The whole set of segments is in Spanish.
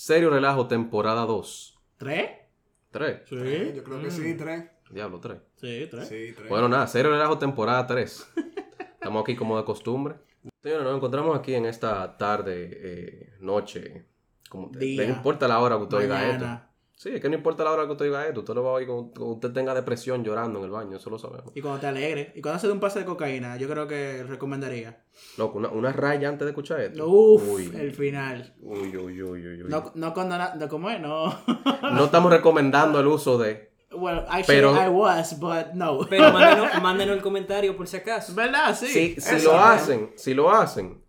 Serio Relajo, temporada 2. ¿Tres? ¿Tres? Sí. Yo creo que sí, tres. Diablo, tres. Sí, tres. Sí, tres. Bueno, nada, Serio Relajo, temporada 3. Estamos aquí como de costumbre. Señores, nos encontramos aquí en esta tarde, eh, noche. Como, Día. No importa la hora que usted oiga esto. Sí, es que no importa la hora que usted oiga esto. Usted lo va a oír cuando, usted tenga depresión llorando en el baño, eso lo sabemos. Y cuando te alegre. Y cuando haces un pase de cocaína, yo creo que recomendaría. Loco, una, una raya antes de escuchar esto. Uf, Uy. el final. Uy, uy, uy, uy, uy. No, no condona, no, ¿cómo es? No. No estamos recomendando el uso de. well, actually Pero- I was, but no. Pero mándenos, mándenos el comentario por si acaso. ¿Verdad? Sí. Si, lo hacen, si lo hacen,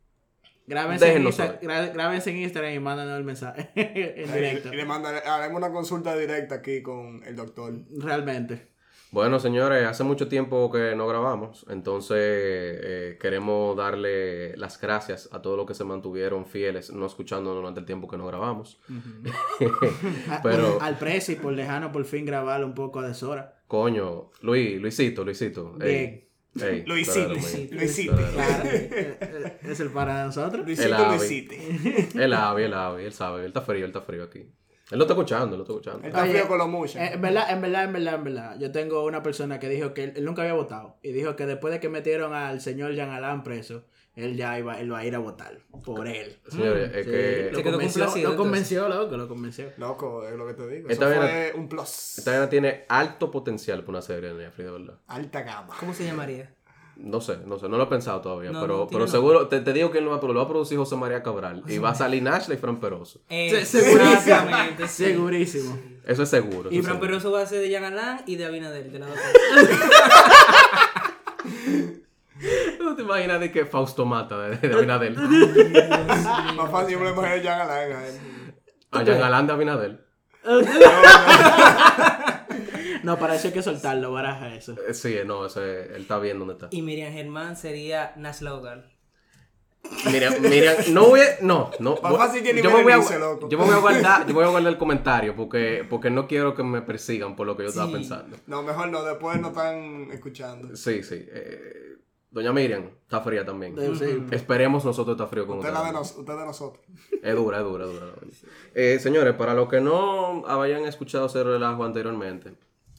Grábense en, Déjennos Insta- gra- grábense en Instagram y mándanos el mensaje en directo. Y le mandaré, haremos una consulta directa aquí con el doctor. Realmente. Bueno, señores, hace mucho tiempo que no grabamos, entonces eh, queremos darle las gracias a todos los que se mantuvieron fieles, no escuchándonos durante el tiempo que no grabamos. Pero- Al precio y por lejano por fin grabar un poco a deshora. Coño, Luis, Luisito, Luisito. ey, Lo hiciste, lo lo hiciste. Lo. Claro. eh, eh, es el para de nosotros. Luisito, El ave. Él sabe, él sabe, él sabe, él está frío, él está frío aquí. Él lo está escuchando, él lo está escuchando. Él está Oye, frío con los muchos. Eh, en verdad, en verdad, en verdad, en verdad. Yo tengo una persona que dijo que él, él nunca había votado. Y dijo que después de que metieron al señor Jean Alain preso, él ya iba, él va a ir a votar. Por él. Señores, es Sí, que lo Se quedó convenció, complacido, lo convenció, loco, lo convenció. Loco, es lo que te digo. Esta Eso fue un plus. esta vaina tiene alto potencial para una serie de Netflix, de verdad. Alta gama. ¿Cómo se llamaría? No sé, no sé, no lo he pensado todavía, No, pero, no, pero seguro, te, te digo que él no va, pero lo va a producir José María Cabral y va a salir Nashley y Fran Peroso. Eh, segurísimo. Exactamente, sí. Segurísimo. Eso es seguro. eso Y Fran. Peroso va a ser de Jean Alain y de Abinader, de la otra. ¿No te imaginas de que Fausto mata de, de Abinadel? Más fácil, me lo imagino a la a él. A Alain de Abinadel. No, para eso hay que soltarlo, baraja eso. Eh, Sí, no, ese, él está bien donde está. Y Miriam Germán sería Nasla Hogar. Mira, mira, no voy a, no, no. Yo me voy a, Berenice, loco. yo me voy a guardar, yo me voy a guardar el comentario porque, porque no quiero que me persigan por lo que yo estaba Sí. pensando. No, mejor no, después no están escuchando. Sí, sí. eh, doña Miriam está fría también. Eh, sí. Esperemos nosotros estar frío con Usted, usted. la de nos- usted de nosotros. Es dura, es dura, es dura. Eh, señores, para los que no hayan escuchado ese relajo anteriormente,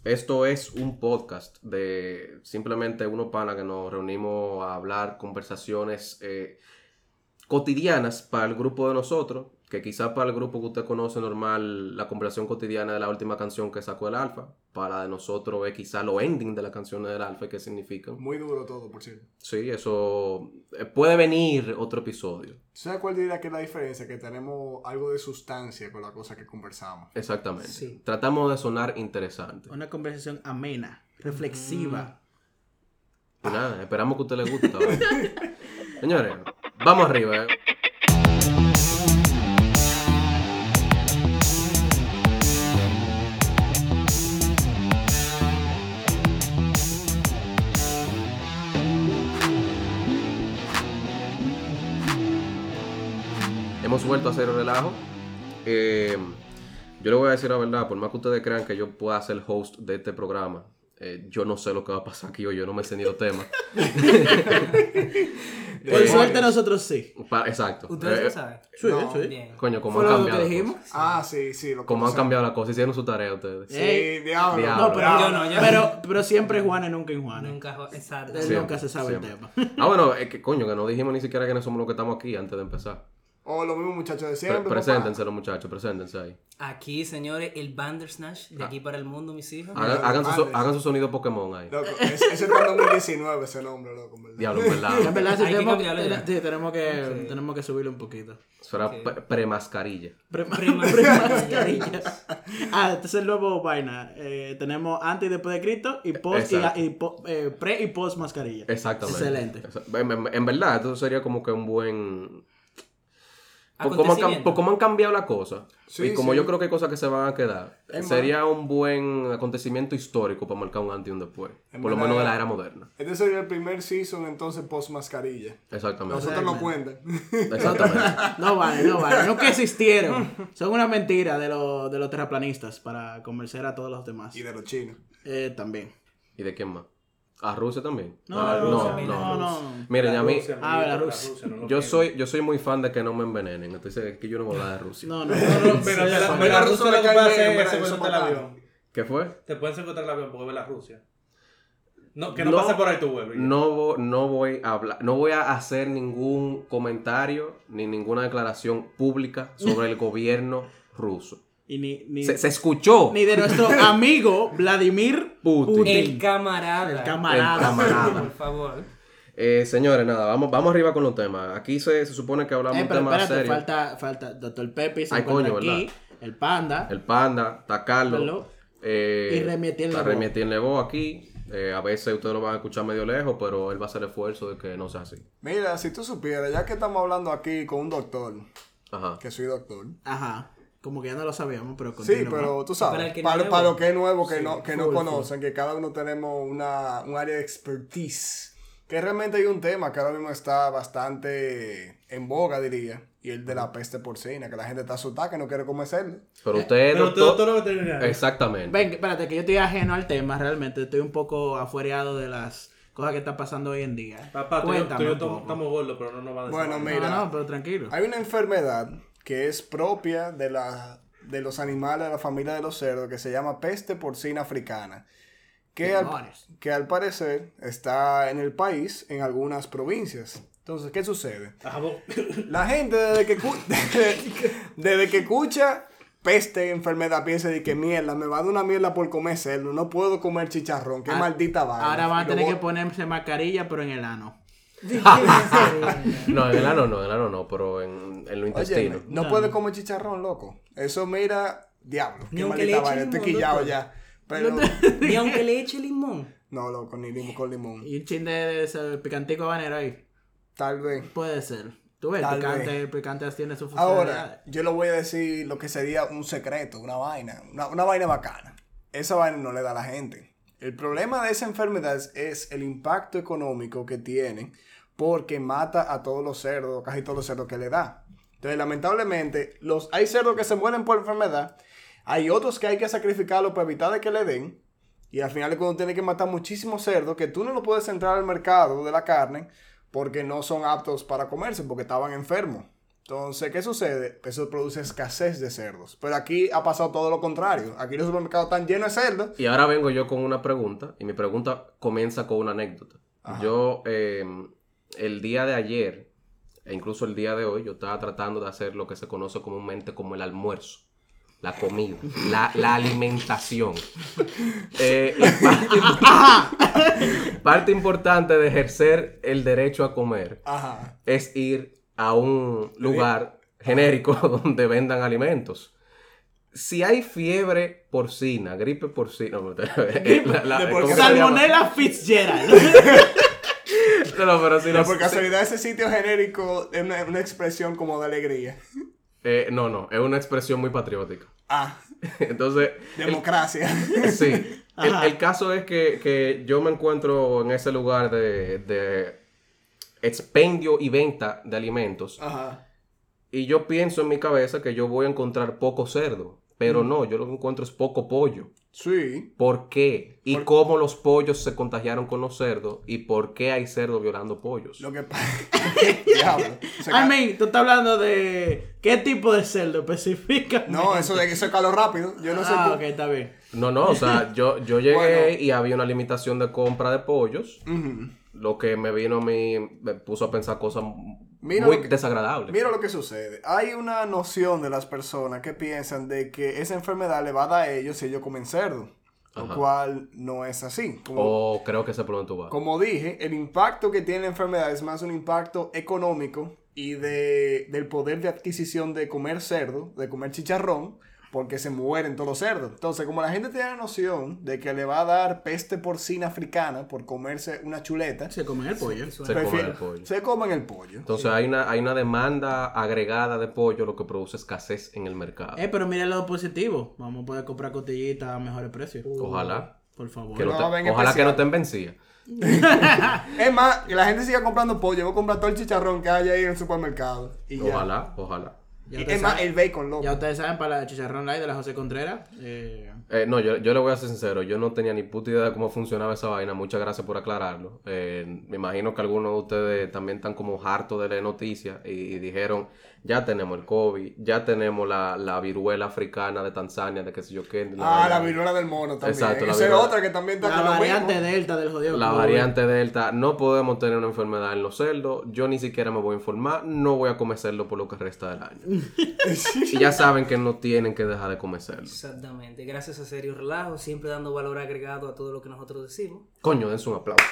esto es un podcast de simplemente unos panas que nos reunimos a hablar conversaciones eh, cotidianas para el grupo de nosotros, que quizás para el grupo que usted conoce normal, la conversación cotidiana de la última canción que sacó el Alfa, para la de nosotros es quizás lo ending de la canción del Alfa y qué significan. Muy duro todo, por cierto. Sí, eso eh, puede venir otro episodio. ¿Sabes cuál diría que es la diferencia? Que tenemos algo de sustancia con la cosa que conversamos. Exactamente. Sí. Tratamos de sonar interesante. Una conversación amena, reflexiva. Y nada, esperamos que a usted le guste. Señores, vamos arriba. eh. Hemos vuelto a hacer el relajo. Eh, yo le voy a decir la verdad, por más que ustedes crean que yo pueda ser host de este programa, eh, yo no sé lo que va a pasar aquí hoy, yo no me sé ni los temas. Por Eh, suerte nosotros sí. Pa- exacto. ¿Ustedes Eh, lo saben? Sí, No. sí. Bien. Coño, como Fue han lo cambiado las dijimos. cosas. Ah, sí, sí. Lo Como han conocemos. cambiado las cosas, hicieron su tarea ustedes. Sí, Ey. diablo. Diablo. No, pero, Yo no, yo no. pero, pero siempre Juanes, nunca en Juanes. Nunca, jo- exacto. Él Siempre, nunca se sabe siempre. el tema. Ah, bueno, es que coño, que no dijimos ni siquiera quiénes somos los que estamos aquí antes de empezar. O los mismos muchachos de Pre- siempre. preséntense los muchachos, preséntense ahí. Aquí, señores, el Bandersnatch, de aquí para el mundo, mis hijos. Hagan, hagan su, hagan su sonido Pokémon ahí. Loco, ese, está en 2019, ese nombre, loco, en verdad. Diablo, en verdad. En verdad, sí, que tenemos, ya. sí, tenemos, que, tenemos que subirlo un poquito. Eso era pre- pre-mascarilla. Pre- Prema- Premascarillas. ah, este es el nuevo vaina. Eh, tenemos antes y después de Cristo y post y, Exacto. y po- eh, pre y post mascarilla. Exactamente. Excelente. En- en verdad, esto sería como que un buen... Por cómo, han, cam- Acontecimiento. por cómo han cambiado las cosas. Sí, y como sí. yo creo que hay cosas que se van a quedar. Es sería un buen acontecimiento histórico para marcar un antes y un después. Por lo menos de la era moderna. Este sería el primer season entonces post mascarilla. Exactamente. Nosotros no cuentan. Exactamente. No vale, no vale. Nunca existieron. Son una mentira de, los de los terraplanistas para convencer a todos los demás. y de los chinos. Eh, también. ¿Y de quién más? ¿A Rusia también? No, Ah, no, no, no, no. no. Miren, a mí, Rusia, Ah, Rusia, no yo soy, yo soy muy fan de que no me envenenen. Entonces, es que yo no voy a hablar de Rusia. No, no, No, no, pero Belarus que me cae el avión. ¿Qué fue? Te pueden secuestrar el avión porque Belarrusia. No, que no, No, pase por ahí tu ya. No, no voy a hablar, no voy a hacer ningún comentario ni ninguna declaración pública sobre el gobierno ruso. Y ni, ni, Se, se escuchó. ni de nuestro amigo Vladimir Putin. Putin. El camarada. El camarada. El camarada. Por favor. Eh, señores, nada, vamos, vamos arriba con los temas. Aquí se, se supone que hablamos Eh, de un pero tema espérate, serio. falta, falta Dr. Pepe se Ay, coño, aquí, el panda, El panda, está Carlos. Carlos. eh, Y Etienne Lebeau aquí. Eh, a veces ustedes lo van a escuchar medio lejos, pero él va a hacer esfuerzo de que no sea así. Mira, si tú supieras, ya que estamos hablando aquí con un doctor, Ajá. que soy doctor. Ajá, como que ya no lo sabíamos, pero Sí, continúa. pero tú sabes, para, nuevo. para lo que es nuevo, que no, que no full, conocen, que cada uno tenemos una, un área de expertise. Que realmente hay un tema que ahora mismo está bastante en boga, diría, y el de la peste porcina, que la gente está asustada, que no quiere comerlo. Pero usted es Pero doctor. lo. Exactamente. Ven, espérate, que yo estoy ajeno al tema, realmente. Estoy un poco afuereado de las cosas que están pasando hoy en día. Papá, tú, y yo- Cuéntame tú y yo un estamos poco. estamos gordos, pero no nos va a decir. Bueno, nada. mira. No, no, pero tranquilo. Hay una enfermedad que es propia de, la, de los animales de la familia de los cerdos, que se llama peste porcina africana. Que al, que al parecer está en el país, en algunas provincias. Entonces, ¿qué sucede? La gente desde que, desde, desde que escucha peste, enfermedad, piensa de que mierda, me va a dar una mierda por comer cerdo, no puedo comer chicharrón, qué Ah, maldita vaina. Ahora van a tener voy- que ponerse mascarilla, pero en el ano. No, en el ano no, en el ano no, pero en, en lo intestino. Oye, no puede comer chicharrón, loco. Eso mira, diablo, Ni qué aunque le maldita eche vaina, estoy limón, quillado ya. Pero, Ni aunque le eche limón. no, loco, ni limón con limón. Y un chin de ese picantico habanero ahí. Tal vez. Puede ser. Tú ves, el Tal picante, vez. el picante tiene su funcionalidad. Ahora, yo le voy a decir lo que sería un secreto, una vaina, una, una vaina bacana. Esa vaina no le da a la gente. El problema de esa enfermedad es, es el impacto económico que tiene porque mata a todos los cerdos, casi todos los cerdos que le da. Entonces, lamentablemente, los, hay cerdos que se mueren por enfermedad, hay otros que hay que sacrificarlos para evitar de que le den. Y al final es cuando tiene que matar muchísimos cerdos que tú no lo puedes entrar al mercado de la carne porque no son aptos para comerse, porque estaban enfermos. Entonces, ¿qué sucede? Eso produce escasez de cerdos. Pero aquí ha pasado todo lo contrario. Aquí los supermercados están llenos de cerdos. Y ahora vengo yo con una pregunta, y mi pregunta comienza con una anécdota. Yo, eh, el día de ayer, e incluso el día de hoy, yo estaba tratando de hacer lo que se conoce comúnmente como el almuerzo. La comida, la, la alimentación. Eh, parte, parte importante de ejercer el derecho a comer Ajá. es ir a un lugar genérico donde vendan alimentos. Si hay fiebre porcina, gripe porcina, la- la- por-. Salmonella Fitzgerald. No, pero si Pero no, por casualidad ese sitio genérico es una, una expresión como de alegría. eh, no, no, es una expresión muy patriótica. Ah, Entonces, el- democracia. sí, el, Ajá. el caso es que, que yo me encuentro en ese lugar de, de expendio y venta de alimentos Ajá. y yo pienso en mi cabeza que yo voy a encontrar poco cerdo, pero no, yo lo que encuentro es poco pollo. Sí. ¿Por qué? ¿Y cómo los pollos se contagiaron con los cerdos? ¿Y por qué hay cerdos violando pollos? Lo que pasa. I mean, tú estás hablando de qué tipo de cerdo específica. No, eso de que eso es calor rápido. Yo no sé. Ah, ok, está bien. No, no, o sea, yo, yo llegué Bueno. y había una limitación de compra de pollos, lo que me vino a mí, me puso a pensar cosas Mira muy lo que- desagradables. Mira lo que sucede. Hay una noción de las personas que piensan de que esa enfermedad le va a dar a ellos si ellos comen cerdo. Lo Ajá. cual no es así. Como, O creo que dónde tú vas. como dije, el impacto que tiene la enfermedad es más un impacto económico y de, del poder de adquisición de comer cerdo, de comer chicharrón, porque se mueren todos los cerdos. Entonces, como la gente tiene la noción de que le va a dar peste porcina africana por comerse una chuleta, Se comen el pollo. Se comen prefiere- el pollo. se comen el pollo. Entonces hay una, hay una demanda agregada de pollo, lo que produce escasez en el mercado. Eh, pero mira el lado positivo. Vamos a poder comprar costillitas a mejores precios. Ojalá. Por favor. Que no No, te- ojalá que no estén vencidas. Es más, que la gente siga comprando pollo. Voy a comprar todo el chicharrón que hay ahí en el supermercado. Y ya. Ojalá, ojalá. Y más, el bacon, loco. Ya ustedes saben, para la chicharrón light de la José Contreras. eh, Eh, no, yo, yo le voy a ser sincero, yo no tenía ni puta idea de cómo funcionaba esa vaina, muchas gracias por aclararlo. Eh, me imagino que algunos de ustedes también están como hartos de leer noticias y, y dijeron, ya tenemos el COVID, ya tenemos la, la viruela africana de Tanzania, de qué sé yo qué. Ah, vaina- la viruela del mono también. Exacto, la Esa es viruela- otra que también está la variante mismo. delta del jodido. La COVID. variante Delta, no podemos tener una enfermedad en los cerdos, yo ni siquiera me voy a informar, no voy a comer cerdo por lo que resta del año. y ya saben que no tienen que dejar de comer cerdo. Exactamente. Gracias a Serio Relajo, siempre dando valor agregado a todo lo que nosotros decimos. Coño, dense un aplauso.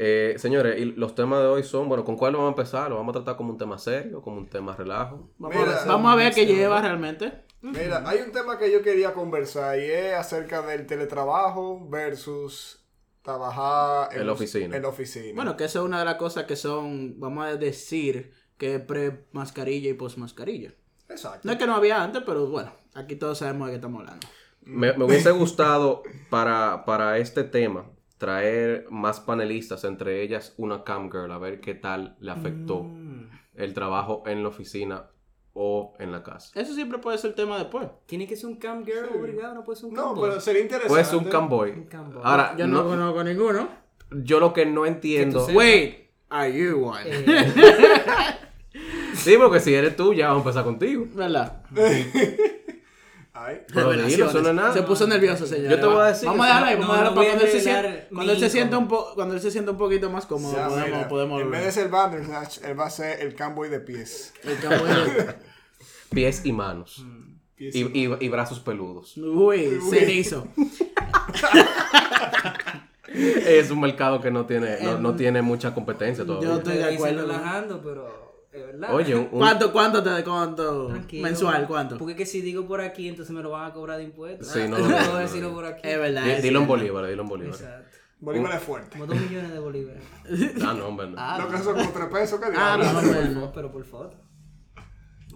Eh, señores, y los temas de hoy son, bueno, ¿con cuál lo vamos a empezar? ¿Lo vamos a tratar como un tema serio, como un tema relajo? Vamos, Mira, a ver, vamos a ver qué lleva realmente. Mira, hay un tema que yo quería conversar y es acerca del teletrabajo versus trabajar En la oficina. En la oficina. Bueno, que eso es una de las cosas que son, vamos a decir, que es pre-mascarilla y post-mascarilla. Exacto. No es que no había antes, pero bueno, aquí todos sabemos de qué estamos hablando. Me, me hubiese gustado para, para este tema traer más panelistas, entre ellas una cam girl, a ver qué tal le afectó Mm. el trabajo en la oficina o en la casa. Eso siempre puede ser tema después. Tiene que ser un cam girl obligado, no puede ser un No, cam boy. pero sería interesante. Puede ser un camboy. Un camboy. Ahora, Yo no, no- conozco ninguno. yo lo que no entiendo... Wait, are you one? Eh, Sí, porque si eres tú, ya vamos a empezar contigo. ¿Verdad? Ay. Pero no es nada. Se puso nervioso, señor. Yo te voy a decir Vamos a dejarlo ahí, no, vamos a dejarlo no para cuando él se sienta, cuando él se sienta un po, cuando él se sienta un poquito más cómodo, Ya, podemos, mira, podemos en vez de ser Bandersnatch, él va a ser el camboy de pies. El campo de- Pies y manos. Pies Y, y- y brazos peludos. Uy, cenizo. Es un mercado que no tiene, no, no tiene mucha competencia todavía. Yo estoy de Ahí acuerdo. relajando, pero verdad. Oye, un- ¿Cuánto, cuánto te, cuánto? Tranquilo. Mensual, cuánto? Porque que si digo por aquí, entonces me lo van a cobrar de impuestos. Sí, no, no, no, no, decirlo por aquí. Es verdad. dilo en bolívares, dilo en bolívares. Exacto. Bolívar es fuerte. Como dos millones de bolívares. Ah, no, hombre, no. Ah, Lo que son como tres pesos, ¿qué Ah, no, no. Pero por foto.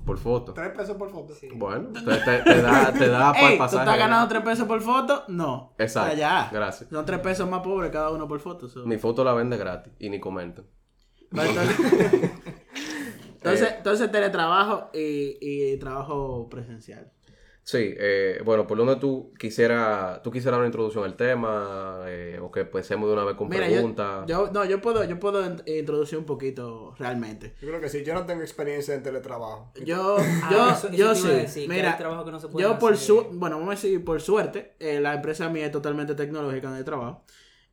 Por foto. Tres pesos por foto. Bueno, te, te- te da, te da para el ¿tú pasaje. estás ganando 3 pesos por foto? No. Exacto. Allá. Gracias. Son 3 pesos más pobres cada uno por foto. so. Mi foto la vende gratis y ni comentan. Va, Entonces, Eh. entonces, teletrabajo y, y trabajo presencial. Sí, eh, bueno, por donde tú quisieras, tú quisieras una introducción al tema, eh, o que empecemos de una vez con Mira, yo, preguntas. yo, no, yo puedo, yo puedo in- introducir un poquito realmente. Yo creo que sí. Yo no tengo experiencia en teletrabajo. Yo, Ah, yo, eso- eso yo sí. decir, Mira, que no se pueden yo por su, bueno, vamos a decir por suerte, eh, la empresa mía es totalmente tecnológica en el trabajo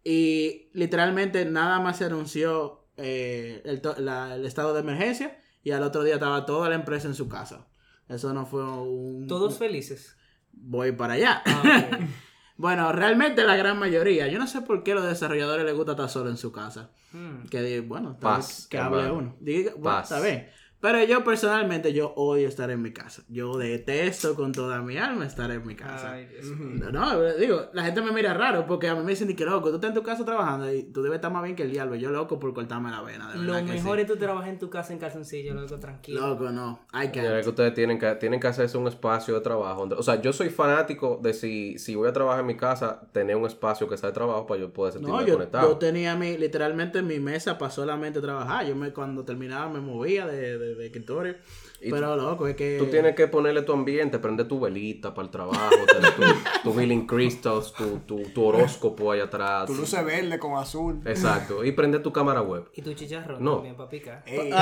y literalmente nada más se anunció eh, el, to- la- el estado de emergencia y al otro día estaba toda la empresa en su casa. Eso no fue un Todos felices. voy para allá. Ah, bueno, realmente la gran mayoría. Yo no sé por qué a los desarrolladores les gusta estar solo en su casa. Hmm. Que bueno, Paz, que hable uno. Diga, bueno, Paz. está bien. Pero yo personalmente, yo odio estar en mi casa. Yo detesto con toda mi alma estar en mi casa. Ay, Dios. No, no, digo, la gente me mira raro porque a mí me dicen que loco, tú estás en tu casa trabajando y tú debes estar más bien que el diablo. Yo loco por cortarme la vena, de Lo mejor sí. es tú trabajar en tu casa en calzoncillo, loco, tranquilo. Loco, no. Hay que... Que ustedes tienen que, tienen que hacerse un espacio de trabajo. o sea, yo soy fanático de si, si voy a trabajar en mi casa, tener un espacio que sea de trabajo para yo poder sentirme No, yo, conectado. yo tenía mi, literalmente mi mesa para solamente trabajar. Yo me, cuando terminaba me movía de, de, de escritorio. Y Pero loco, es que... Tú tienes que ponerle tu ambiente, prender tu velita para el trabajo, tener tu, tu healing crystals, tu, tu, tu horóscopo ahí atrás. Tu luz es verde con azul. Exacto. Y prender tu cámara web. Y tu chicharrón No. también para picar. Ey,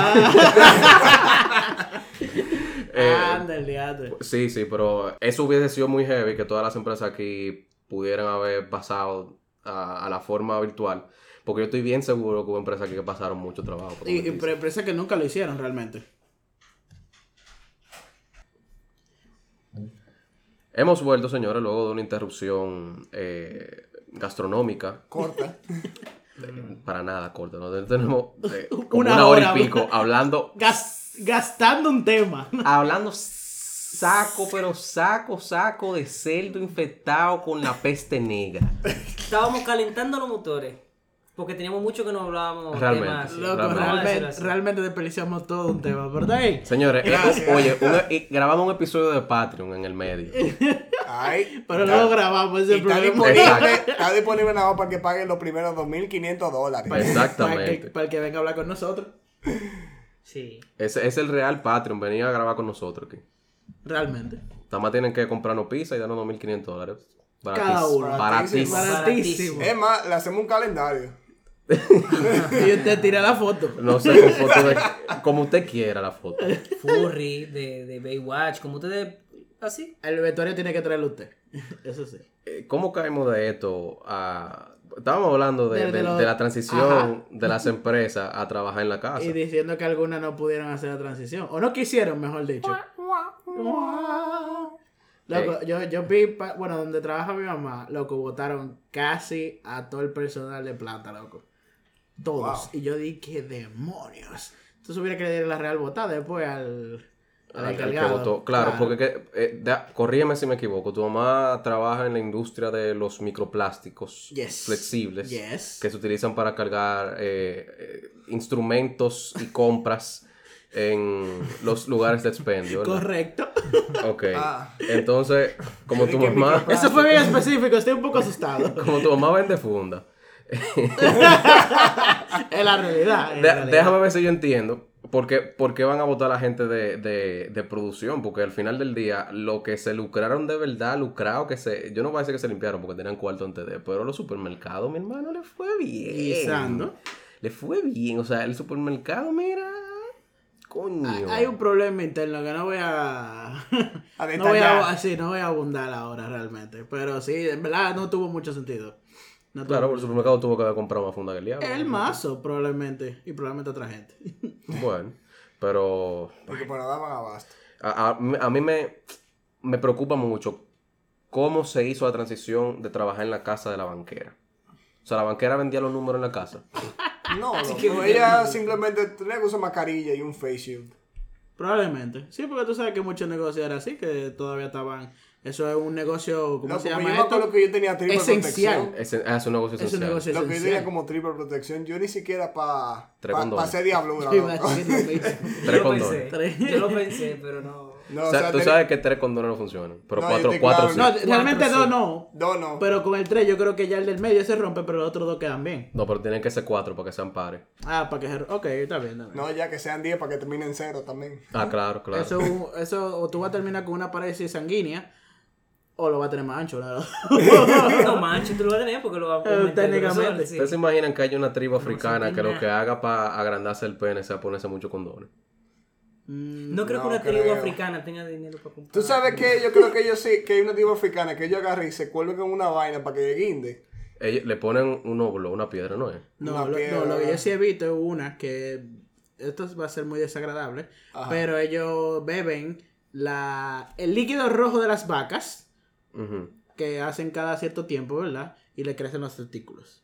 Eh, diatre. Sí, sí, pero eso hubiese sido muy heavy que todas las empresas aquí pudieran haber pasado a, a la forma virtual. Porque yo estoy bien seguro que hubo empresas que pasaron mucho trabajo. por Y, empresas que nunca lo hicieron realmente. Hemos vuelto, señores, luego de una interrupción eh, gastronómica. corta. Para nada corta, ¿no? Tenemos eh, como Una una, hora, hora, y pico hablando, Gas- gastando un tema. hablando saco, pero saco, saco de cerdo infectado con la peste negra. Estábamos calentando los motores. Porque teníamos mucho que no hablábamos Realmente, temas. sí, Loco, Realmente. Realmente, desperdiciamos todo un tema, ¿verdad? Señores, eh, Gracias. oye, una- y grabamos un episodio de Patreon en el medio. Ay. Pero no lo grabamos, ese el está problema. disponible, Exacto. está disponible nada más para que paguen los primeros 2.500 dólares. Para que, Exactamente. para el que venga a hablar con nosotros. Sí. Ese es el real Patreon. Venía a grabar con nosotros aquí. Realmente. Nada más tienen que comprarnos pizza y darnos 2.500 dólares. Cada uno. Baratísimo. Baratísimo. Es más, le hacemos un calendario. Y usted tira la foto. No sé, con foto de... Como usted quiera la foto. Furry, de, de Baywatch, como ustedes. Así. El vestuario tiene que traerlo usted. Eso sí. Eh, ¿Cómo caemos de esto a... Estábamos hablando de, De- de de- lo- de la transición Ajá. de las empresas a trabajar en la casa. Y diciendo que algunas no pudieron hacer la transición. O no quisieron, mejor dicho. Loco, yo, yo vi, bueno, donde trabaja mi mamá, loco, votaron casi a todo el personal de planta, loco. Todos. Wow. Y yo dije, ¿qué demonios? Entonces hubiera que le la real votada después al, al que votó. Claro, porque que, eh, da- corrígeme si me equivoco. Tu mamá trabaja en la industria de los microplásticos Yes. flexibles Yes. que se utilizan para cargar eh, eh, instrumentos y compras en los lugares de expendio. ¿verdad? Correcto. Ok. Ah. Entonces, como tu ¿Qué mamá, Eso fue bien específico, estoy un poco asustado. como tu mamá vende funda. es la realidad. es De- la realidad. déjame ver si yo entiendo. ¿Por qué, por qué van a votar a la gente de, de, de producción? Porque al final del día, lo que se lucraron de verdad, lucrado que se. Yo no voy a decir que se limpiaron porque tenían cuarto antes de. Pero los supermercados, mi hermano, le fue bien. Guisando. Le fue bien. O sea, el supermercado, mira. Coño. Hay- Hay un problema interno que no voy a. A no voy a, sí, no voy a abundar ahora realmente. Pero sí, en verdad no tuvo mucho sentido. Claro, porque el supermercado tuvo que haber comprado más funda que el diablo. El mazo, probablemente. Y probablemente otra gente. Bueno, pero. Porque no daban abasto. A, a- a mí me, me preocupa mucho cómo se hizo la transición de trabajar en la casa de la banquera. O sea, la banquera vendía los números en la casa. No, no, que- no, ella simplemente tenía que usar mascarilla y un face shield. Probablemente. Sí, porque tú sabes que muchos negocios eran así, que todavía estaban. Eso es un negocio, ¿cómo No, se llama yo me acuerdo esto? que yo tenía triple Esencial. protección. Es, es un negocio Es un esencial. negocio Lo que yo tenía esencial. como triple protección, yo ni siquiera para Tres pa, condones. pa ser diablura. Yo iba a loco. decir lo mismo. Tres yo lo condones. pensé. Tres. Yo lo pensé, pero no. No, O o sea, sea, tú sabes que tres condones no funcionan, pero No, cuatro, cuatro claro, sí. No, realmente Cuatro, dos sí. no. No, no. Pero con el 3 yo creo que ya el del medio se rompe, pero los otros dos quedan bien. No, pero tienen que ser cuatro para que sean pares. Ah, para que se... Ok, está bien. Está bien. No, ya que sean 10 para que terminen cero también. Ah, claro, claro. Eso, eso, o tú vas a terminar con una pared sanguínea, o lo vas a tener más ancho. ¿no? No manches, tú lo vas a tener porque lo vas a Eh, aumentar técnicamente. sí. ¿Ustedes se imaginan que hay una tribu africana que lo que haga para agrandarse el pene sea ponerse muchos condones? Mm, No creo No que una tribu africana tenga dinero para comprar. Tú sabes que yo creo que ellos sí, que hay una tribu africana que ellos agarran y se cuelgan con una vaina para que guinde. Ellos le ponen un óvulo, una piedra, ¿no es? No, lo, piedra. no, lo que yo sí he visto es una que esto va a ser muy desagradable, Ajá. pero ellos beben la, el líquido rojo de las vacas Que hacen cada cierto tiempo, ¿verdad? Y le crecen los testículos.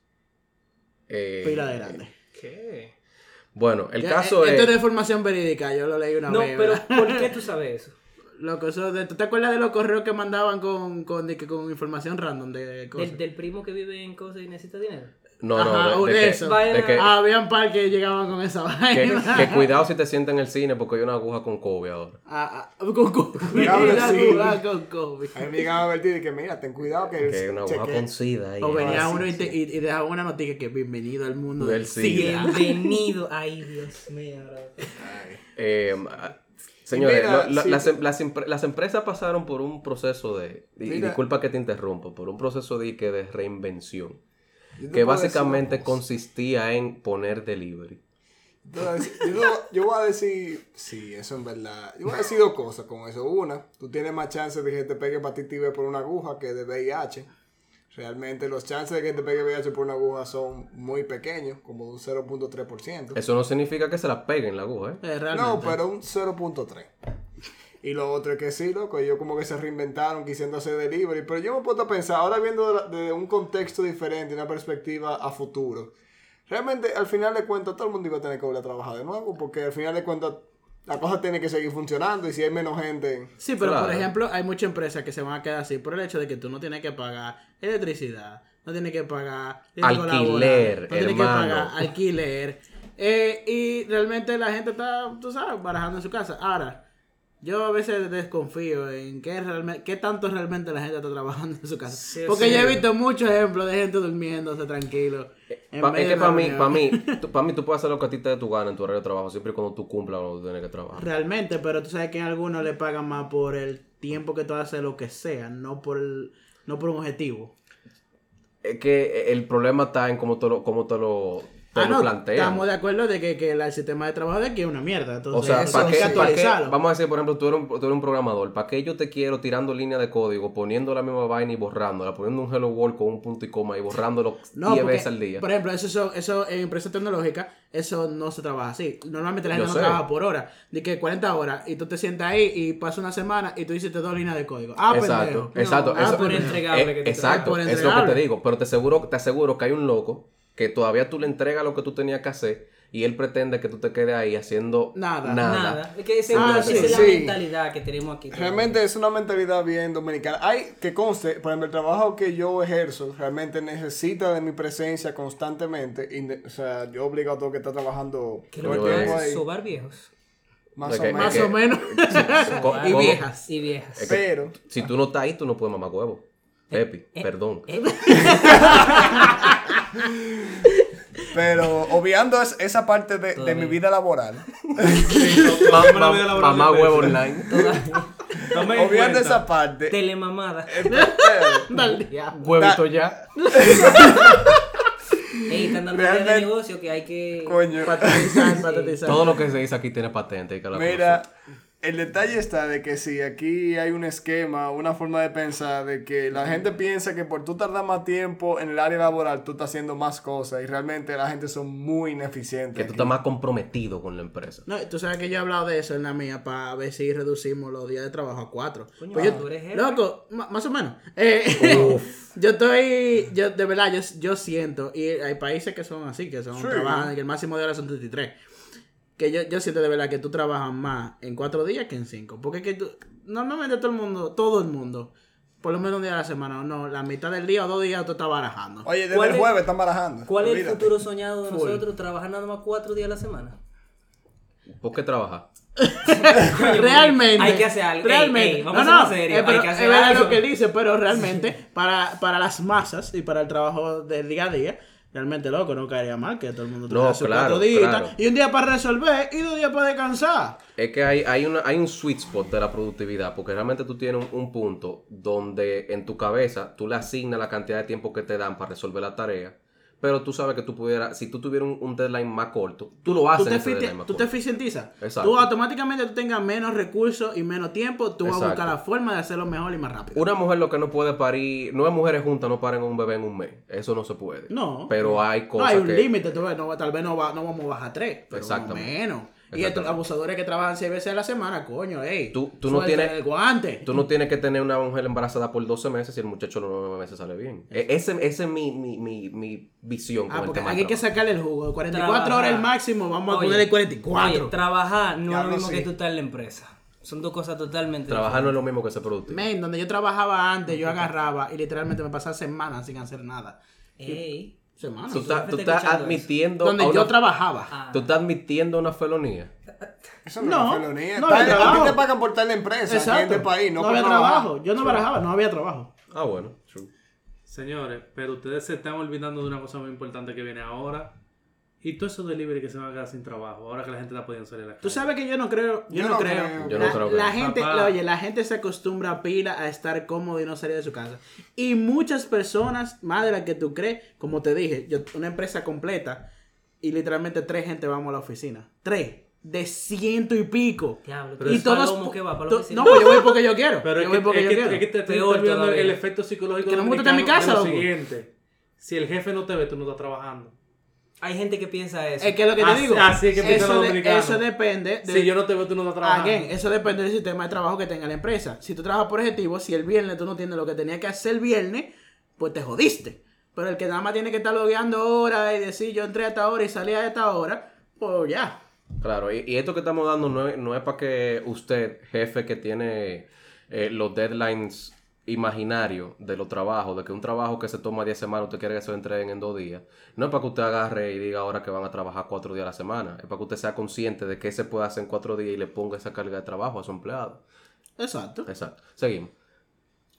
Eh, Pila de grande. ¿Qué? Bueno, el Ya, caso eh, es... Esto es de información verídica, yo lo leí una No, vez. pero ¿verdad? ¿por qué tú sabes eso? Loco, eso de- ¿tú te acuerdas de los correos que mandaban con, con, de que- con información random de cosas? ¿Del, del primo que vive en cosas y necesita dinero. No, Ajá, no, de, de que, de que- Ah, habían par que llegaban con esa vaina. que cuidado si te sientas en el cine porque hay una aguja con COVID ahora. Ah, ah, con Mira, sí. ah, con COVID. A mí me llegaban a advertir y que mira, ten cuidado que, Que hay una aguja con SIDA ahí. O venía Ah, sí, uno y, sí. te- y, y dejaba una noticia que bienvenido al mundo Del del SIDA. SIDA. Bienvenido. Ay, Dios mío. bro. Eh, ah, señores, mira, lo- lo- sí. las, em- las empre- las empresas pasaron por un proceso de... Y, disculpa que te interrumpa, por un proceso de, que de reinvención. Que decir básicamente consistía en poner delivery. Yo voy a decir- yo voy a decir, sí, eso en verdad. Yo voy a decir dos cosas con eso. Una, tú tienes más chances de que te pegue hepatitis B por una aguja que de VIH. Realmente los chances de que te pegue VIH por una aguja son muy pequeños, como un 0.3%. Eso no significa que se la peguen la aguja, ¿eh? Eh. No, pero un 0.3. Y lo otro es que sí, loco, ellos como que se reinventaron quisiendo hacer delivery. Pero yo me puedo a pensar, ahora viendo de desde un contexto diferente, una perspectiva a futuro. Realmente, al final de cuentas, todo el mundo iba a tener que volver a trabajar de nuevo, porque al final de cuentas, la cosa tiene que seguir funcionando. Y si hay menos gente, Sí, pero por ejemplo, hay muchas empresas que se van a quedar así por el hecho de que tú no tienes que pagar electricidad, no tienes que pagar tienes que Alquiler, no tienes que pagar alquiler. eh, y realmente la gente está, tú sabes, barajando en su casa. Ahora, yo a veces desconfío en qué, realmente, qué tanto realmente la gente está trabajando en su casa. Sí, Porque sí. yo he visto muchos ejemplos de gente durmiéndose tranquilo. Pa- es que para mí, para mí, tú, pa' mí tú puedes hacer lo que a ti te dé tu gana en tu horario de trabajo, siempre y cuando tú cumplas lo que tú tienes que trabajar. Realmente, pero tú sabes que a algunos le pagan más por el tiempo que tú haces lo que sea, no por el, no por un objetivo. Es que el problema está en cómo te lo, cómo te lo, Ah, lo no, plantean. estamos de acuerdo de que, que el sistema de trabajo de aquí es una mierda. Entonces, O sea, eso ¿para hay qué. Vamos a decir, por ejemplo, tú eres, un, tú eres un programador. ¿Para qué yo te quiero tirando línea de código, poniendo la misma vaina y borrándola, poniendo un hello world con un punto y coma y borrándolo 10 No, porque, veces al día? por ejemplo, eso, eso, eso en empresas tecnológicas, eso no se trabaja así. Normalmente la Yo gente no sé. trabaja por hora, de que 40 horas, y tú te sientas ahí y pasa una semana y tú hiciste dos líneas de código. Ah, Exacto, pendejo. exacto. ah, eso- por entregable eh, que te exacto, es lo que te digo. Pero te aseguro, te aseguro que hay un loco que todavía tú le entregas lo que tú tenías que hacer y él pretende que tú te quedes ahí haciendo Nada. nada. Nada. Es que ese- Ah, esa sí, es la mentalidad que tenemos aquí. Realmente es una mentalidad bien dominicana. Hay que conste, por ejemplo, el trabajo que yo ejerzo realmente necesita de mi presencia constantemente. y o sea, yo obligado tengo que estar trabajando Que todo lo que tiempo es ahí. sobar viejos. Más De o. Más que- o menos. Y viejas. Y viejas. Es que Pero, si tú no estás ahí, tú no puedes mamar huevo. Pepi, perdón. Eh, pero obviando es- esa parte de, de mi vida laboral, Mamá huevo online. Obviando cuenta. esa parte, Telemamada. Dale, ya. Huevito ya. Ey, están dando ideas de Realmente- negocio que hay que. coño. Patatizar. Todo lo que se dice aquí tiene patente. hay que la Mira, el detalle está de que si aquí hay un esquema, una forma de pensar de que la gente piensa que por tú tardar más tiempo en el área laboral, tú estás haciendo más cosas y realmente la gente son muy ineficientes. Que tú aquí. estás más comprometido con la empresa. No, tú sabes que yo he hablado de eso en la mía para ver si reducimos los días de trabajo a cuatro. Coño, Pues yo- tú eres jefe. loco, más o menos. Eh, yo estoy, yo de verdad, yo, yo siento, y hay países que son así, que son Sí. trabajan, que el máximo de horas son 33. Que yo, yo siento de verdad que tú trabajas más en cuatro días que en cinco. Porque es que tú, normalmente todo el mundo, todo el mundo, por lo menos un día a la semana, o no, la mitad del día o dos días tú estás barajando. Oye, desde ¿Cuál el es- jueves están barajando. ¿Cuál es el futuro soñado de Full. nosotros? Trabajar nada más cuatro días a la semana. ¿Por qué trabajar? realmente. Hay que hacer algo. Realmente. ey, vamos no, a no, ser serios, eh, hay que es hacer verdad algo. lo que dice, pero realmente, para, para las masas y para el trabajo del día a día, realmente loco, no caería mal que todo el mundo No, tuviera sus claro, cuatro días claro. y un día para resolver y dos días para descansar. Es que hay, hay, una, hay un sweet spot de la productividad, porque realmente tú tienes un, un punto donde en tu cabeza tú le asignas la cantidad de tiempo que te dan para resolver la tarea, pero tú sabes que tú pudieras, si tú tuvieras un, un deadline más corto, tú lo Tú haces te, en ese efici- deadline más tú te eficientizas. Exacto. Tú automáticamente tú tengas menos recursos y menos tiempo, tú vas a buscar Exacto. la forma de hacerlo mejor y más rápido. Una mujer lo que no puede parir, nueve mujeres juntas no paren un bebé en un mes, eso no se puede. No. Pero hay No, cosas hay un que... límite, tú no, tal vez no, va- no vamos a bajar tres, pero Exactamente. menos. Y estos abusadores que trabajan seis veces a la semana, coño, ey. Tú- tú no tienes- el guante. Tú no tienes que tener una mujer embarazada por 12 meses si el muchacho los 9 meses sale bien. E- Ese, ese es mi, mi, mi, mi visión con Ah, el porque tema hay que sacarle el jugo. 44 Trabajar. horas el máximo, vamos a ponerle 44. oye, trabajar no es lo mismo sí. que tú estar en la empresa. Son dos cosas totalmente Trabajar no es lo mismo que ser productivo. Men, donde yo trabajaba antes, yo agarraba y literalmente me pasaba semanas sin hacer nada. Ey. Semanas. Tú estás, tú admitiendo. donde yo una- trabajaba. Ah. Tú estás admitiendo una felonía. Eso no, No, es felonía. no Está- había a ti trabajo. te pagan por estar en la empresa, aquí en este país, no, no había trabajar. trabajo. Yo no barajaba, no había trabajo. Ah, bueno. true. Señores, pero ustedes se están olvidando de una cosa muy importante que viene ahora. Y todo esos delivery que se van a quedar sin trabajo, ahora que la gente está pudiendo salir a la calle. Tú sabes que yo no creo, yo, Yo no, no creo. creo. Yo no la, creo que la no. gente, la- oye, la gente se acostumbra a pila a estar cómodo y no salir de su casa. Y muchas personas, más de las que tú crees, como te dije, yo, una empresa completa y literalmente tres gente vamos a la oficina. Tres. De ciento y pico. Diablo, Pero ¿tú y todos. cómo que va para la to- oficina? no, pues yo voy porque yo quiero. Pero es yo voy porque es yo que, quiero. es que te olvidando todavía. el efecto psicológico Que no me gusta estar en mi casa, es lo loco. siguiente. Si el jefe no te ve, tú no estás trabajando. Hay gente que piensa eso. Es que lo que te Así- digo. así es que eso, de- eso depende de. Si yo no te veo, tú no estás trabajando. Again, eso depende del sistema de trabajo que tenga la empresa. Si tú trabajas por objetivo, si el viernes tú no tienes lo que tenías que hacer el viernes, pues te jodiste. Pero el que nada más tiene que estar logueando horas y decir yo entré a esta hora y salí a esta hora, pues ya. Claro, y, y esto que estamos dando no es, no es para que usted, jefe que tiene eh, los deadlines imaginarios de los trabajos, de que un trabajo que se toma 10 semanas usted quiere que se lo entreguen en dos días, no es para que usted agarre y diga ahora que van a trabajar cuatro días a la semana, es para que usted sea consciente de que se puede hacer en cuatro días y le ponga esa carga de trabajo a su empleado. Exacto. Exacto. Seguimos.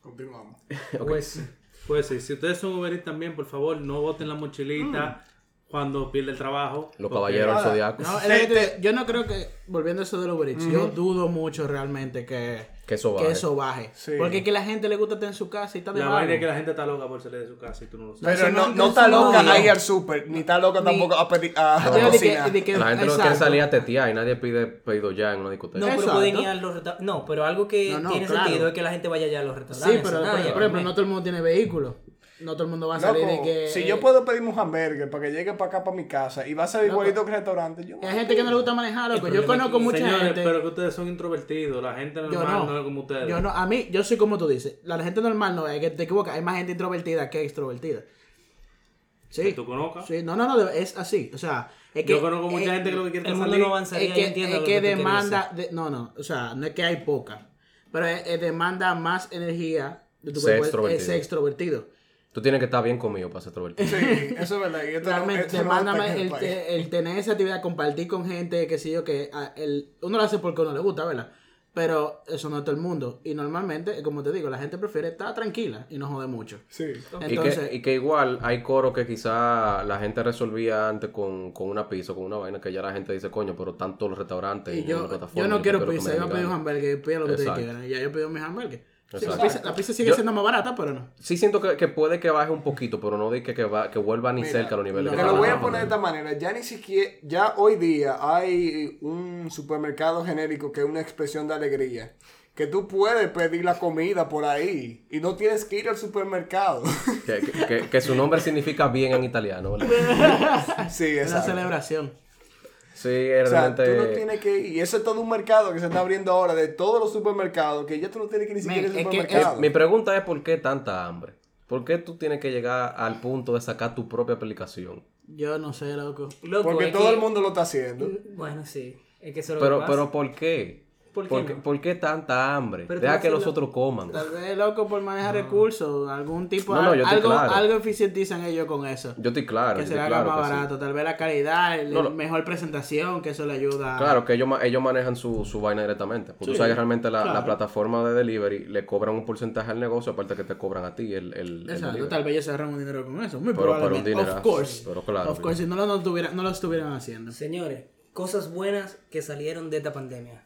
Continuamos. Pues, Pues sí, si ustedes son Uber Eats también, por favor, no boten la mochilita. Cuando pierde el trabajo. Los caballeros del zodiaco. No, que te- yo no creo que, volviendo a eso de los Uber Eats, yo dudo mucho realmente que, Que eso que baje. eso baje. Sí. Porque es que la gente le gusta estar en su casa y está de La vaina es que la gente está loca por salir de su casa y tú no lo sabes. Pero no, no no es está loca no. a ir al súper, ni está loca Ni- tampoco a pedir a, a Yo de que- cocinar. de que- La gente no quiere salir a tetear y nadie pide pedido ya en una discoteca. No, pero Exacto. pueden ir a los. No, pero algo que No, no, tiene claro. sentido es que la gente vaya ya a los restaurantes. Sí, pero, por, ejemplo, no todo el mundo tiene vehículo. No todo el mundo va a salir Loco, de que... si eh, yo puedo pedirme un hamburger para que llegue para acá, para mi casa, y va a salir Loco. igualito que el restaurante, yo... Hay gente que no le gusta manejar, loco. Yo conozco mucha Señores, gente... pero que ustedes son introvertidos. La gente Yo normal no, no. es como ustedes. Yo no, a mí, yo soy como tú dices. La gente normal no es que te equivocas. Hay más gente introvertida que extrovertida. Que Sí. tú conozcas. Sí, no, no, no, es así. O sea, es que. Yo conozco mucha eh, gente que lo que quiere el es mundo salir. no avanzaría, Es que, entiendo es lo que que demanda. de- no, no. O sea, no es que hay poca. Pero es, es demanda más energía de tu Ser cuerpo. Es extrovertido. Tú tienes que estar bien conmigo para ser extrovertido. Sí, eso es verdad. Y esto Realmente, no en el el, te- el tener esa actividad, compartir con gente, que sé yo, que ah, el, uno lo hace porque uno le gusta, ¿verdad? Pero eso no es todo el mundo. Y normalmente, como te digo, la gente prefiere estar tranquila y no jode mucho. Sí. Y Entonces, que, y que igual hay coros que quizá la gente resolvía antes con, con una pizza, con una vaina, que ya la gente dice, coño, pero están todos los restaurantes. y en yo, la plataforma, yo no quiero prefiero pizza, yo voy a pedir un mexicano". hamburger, pida lo que ustedes quieran. Y ya yo pido mi hamburger. Sí, la, Exacto. pizza, la pizza sigue Yo- siendo más barata, pero no. Sí siento que, que puede que baje un poquito, pero no de que, que, va- que vuelva ni Mira, cerca a los niveles Te que lo voy a poner de esta manera. Ya ni siquiera, ya hoy día hay un supermercado genérico que es una expresión de alegría. Que tú puedes pedir la comida por ahí y no tienes que ir al supermercado. Que, que- que- que su nombre significa bien en italiano, ¿verdad? sí, Es una exacto. celebración. Sí, es O sea, tú realmente... no tienes que ir. Y eso es todo un mercado que se está abriendo ahora de todos los supermercados, que ya tú no tienes que ni siquiera ir al es supermercado. Mi pregunta es por qué tanta hambre. ¿Por qué tú tienes que llegar al punto de sacar tu propia aplicación? Yo no sé, loco. Loco, Porque todo que- el mundo lo está haciendo. Bueno, sí. Es que eso es lo Pero, que pasa. pero ¿por qué? ¿Por qué qué, no? por qué tanta hambre? Pero Deja que los otros coman. Tal vez, loco, por manejar recursos, algún tipo No, yo algo, claro. algo eficientizan ellos con eso. Yo estoy claro. que se le estoy haga claro más sí. barato. Tal vez la calidad, el- No, no. mejor presentación, que eso le ayuda. Claro, que ellos, ellos manejan su, su vaina directamente. Porque tú sabes que realmente la, la plataforma de delivery le cobran un porcentaje al negocio, aparte que te cobran a ti el, el, el Exacto, tal vez ellos se ahorran un dinero con eso. Muy Pero- pero un probablemente. dinerazo. of course. Pero claro, Of course, si no lo, no tuviera- no lo estuvieran haciendo. Señores, cosas buenas que salieron de esta pandemia.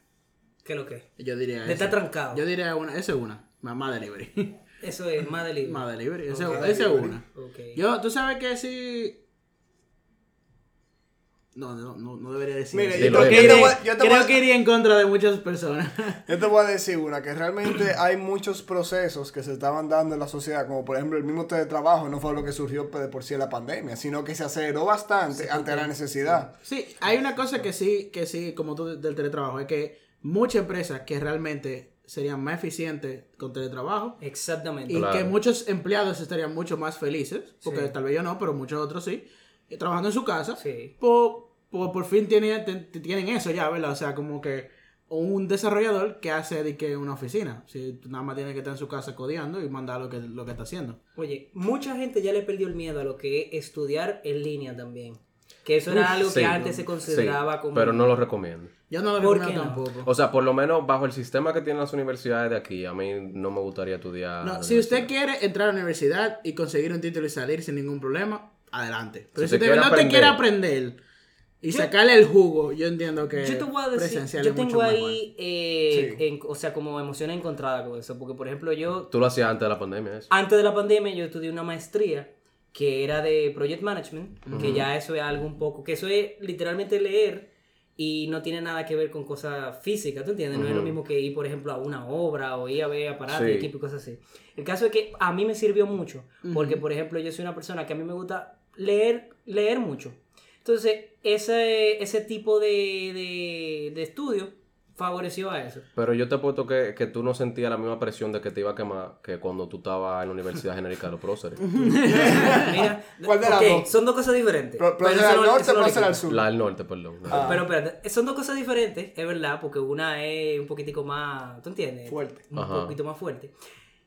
¿Qué es lo que es? Yo diría De eso. estar trancado. Yo diría una, esa es una. Más, más delivery. Eso es más delivery. más delivery. Esa Ok. esa es una. Yo, tú sabes que si. No, no, no, no debería decir Mira, eso. yo te- dilo. yo te Creo- voy- yo te creo voy a- que iría en contra de muchas personas. Yo te voy a decir una, que realmente hay muchos procesos que se estaban dando en la sociedad, como por ejemplo el mismo teletrabajo, no fue lo que surgió de por sí en la pandemia, sino que se aceleró bastante ante la necesidad. Sí, hay una cosa que sí, que sí, como tú del teletrabajo, es que muchas empresas que realmente serían más eficientes con teletrabajo Exactamente. y Claro. que muchos empleados estarían mucho más felices, porque Sí. tal vez yo no, pero muchos otros sí, eh, trabajando en su casa, Sí. por, por, por fin tienen, tienen eso ya, ¿verdad? O sea, como que un desarrollador que hace de que una oficina, si tú nada más tiene que estar en su casa codeando y mandar lo que, lo que está haciendo. Oye, mucha gente ya le perdió el miedo a lo que es estudiar en línea también. Que eso era algo Sí, que antes se consideraba sí, como... Pero no lo recomiendo. Yo no lo ¿Por recomiendo no? tampoco. O sea, por lo menos bajo el sistema que tienen las universidades de aquí, a mí no me gustaría estudiar. No, si usted quiere entrar a la universidad y conseguir un título y salir sin ningún problema, adelante. Pero Si si, te usted no te quiere aprender y Yo- sacarle el jugo, yo entiendo que Yo te voy a decir, presencial yo es mucho tengo mejor. ahí, eh, Sí. en- o sea, como emociones encontradas con eso, porque por ejemplo yo, Tú lo hacías antes de la pandemia, eso. antes de la pandemia, yo estudié una maestría que era de Project Management, que ya eso es algo un poco, que eso es literalmente leer y no tiene nada que ver con cosas físicas, ¿tú entiendes? No es lo mismo que ir, por ejemplo, a una obra o ir a ver aparatos y Sí. equipo y cosas así. El caso es que a mí me sirvió mucho, porque por ejemplo yo soy una persona que a mí me gusta leer, leer mucho. Entonces, ese, ese tipo de, de, de estudio favoreció a eso. Pero yo te apuesto que, que tú no sentías la misma presión de que te iba a quemar que cuando tú estabas en la Universidad Genérica de los Próceres. Mira, ¿Cuál de las dos? son dos cosas diferentes. Pero, pero no- norte pasa al sur. La del norte, perdón. Ah. Pero espérate, son dos cosas diferentes, es verdad, porque una es un poquitico más, ¿tú entiendes? Fuerte. Un Ajá. poquito más fuerte.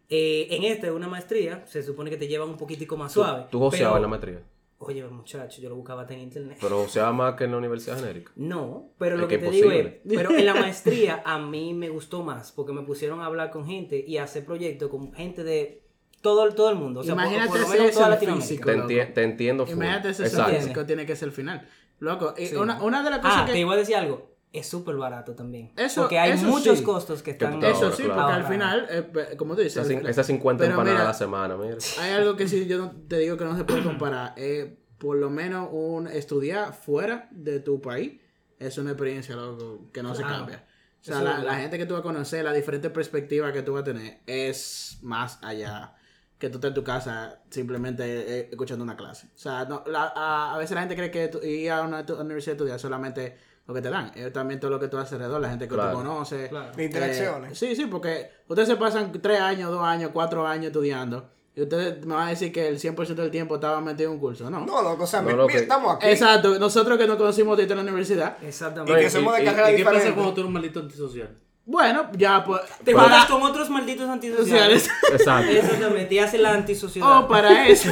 Eh, en esta, una maestría, se supone que te llevan un poquitico más suave. Tú joseabas pero- en la maestría. Oye, muchacho, yo lo buscaba hasta en internet. Pero joseabas más que en la Universidad Genérica. No, pero Es lo que que, te digo es, pero en la maestría a mí me gustó más porque me pusieron a hablar con gente y a hacer proyectos con gente de todo, el- todo el mundo. O sea, por- Imagínate por, lo si menos toda físico. Te, enti- te entiendo. full. Imagínate ese Exacto. físico tiene que ser el final. Loco, Sí. una, una de las cosas Ah, que... te iba a decir algo. Es súper barato también. Eso- porque hay eso muchos sí. costos que Que están. te Eso sí, claro. porque al final, eh, como tú dices... Esas, esas 50 Pero empanadas mira, a la semana, mira. Hay algo que sí yo no- te digo que no se puede comparar. Eh, por lo menos un estudiar fuera de tu país es una experiencia loco, que no se cambia. O sea, la, gente que tú vas a conocer, la diferente perspectiva que tú vas a tener es más allá que tú estés en tu casa simplemente eh, escuchando una clase. O sea, no, la- a, a veces la gente cree que ir a una tu- universidad a estudiar solamente lo que te dan. Es también todo lo que tú haces alrededor, la gente que Claro. tú conoces. Claro. Las interacciones. Eh, sí, sí, porque ustedes se pasan tres años, dos años, cuatro años estudiando. Y ustedes me van a decir que el 100% del tiempo estaban metido en un curso, ¿no? No, loco, o sea, No, mira, estamos aquí. Exacto, nosotros que nos conocimos ahorita en la universidad. Exactamente. Y que somos de carrera ¿Y qué pasa cuando tú eres un maldito antisocial? Bueno, ya pues. Te juntas con otros malditos antisociales. sociales. Exacto. Exactamente. Y hace la antisociedad. Oh, para eso.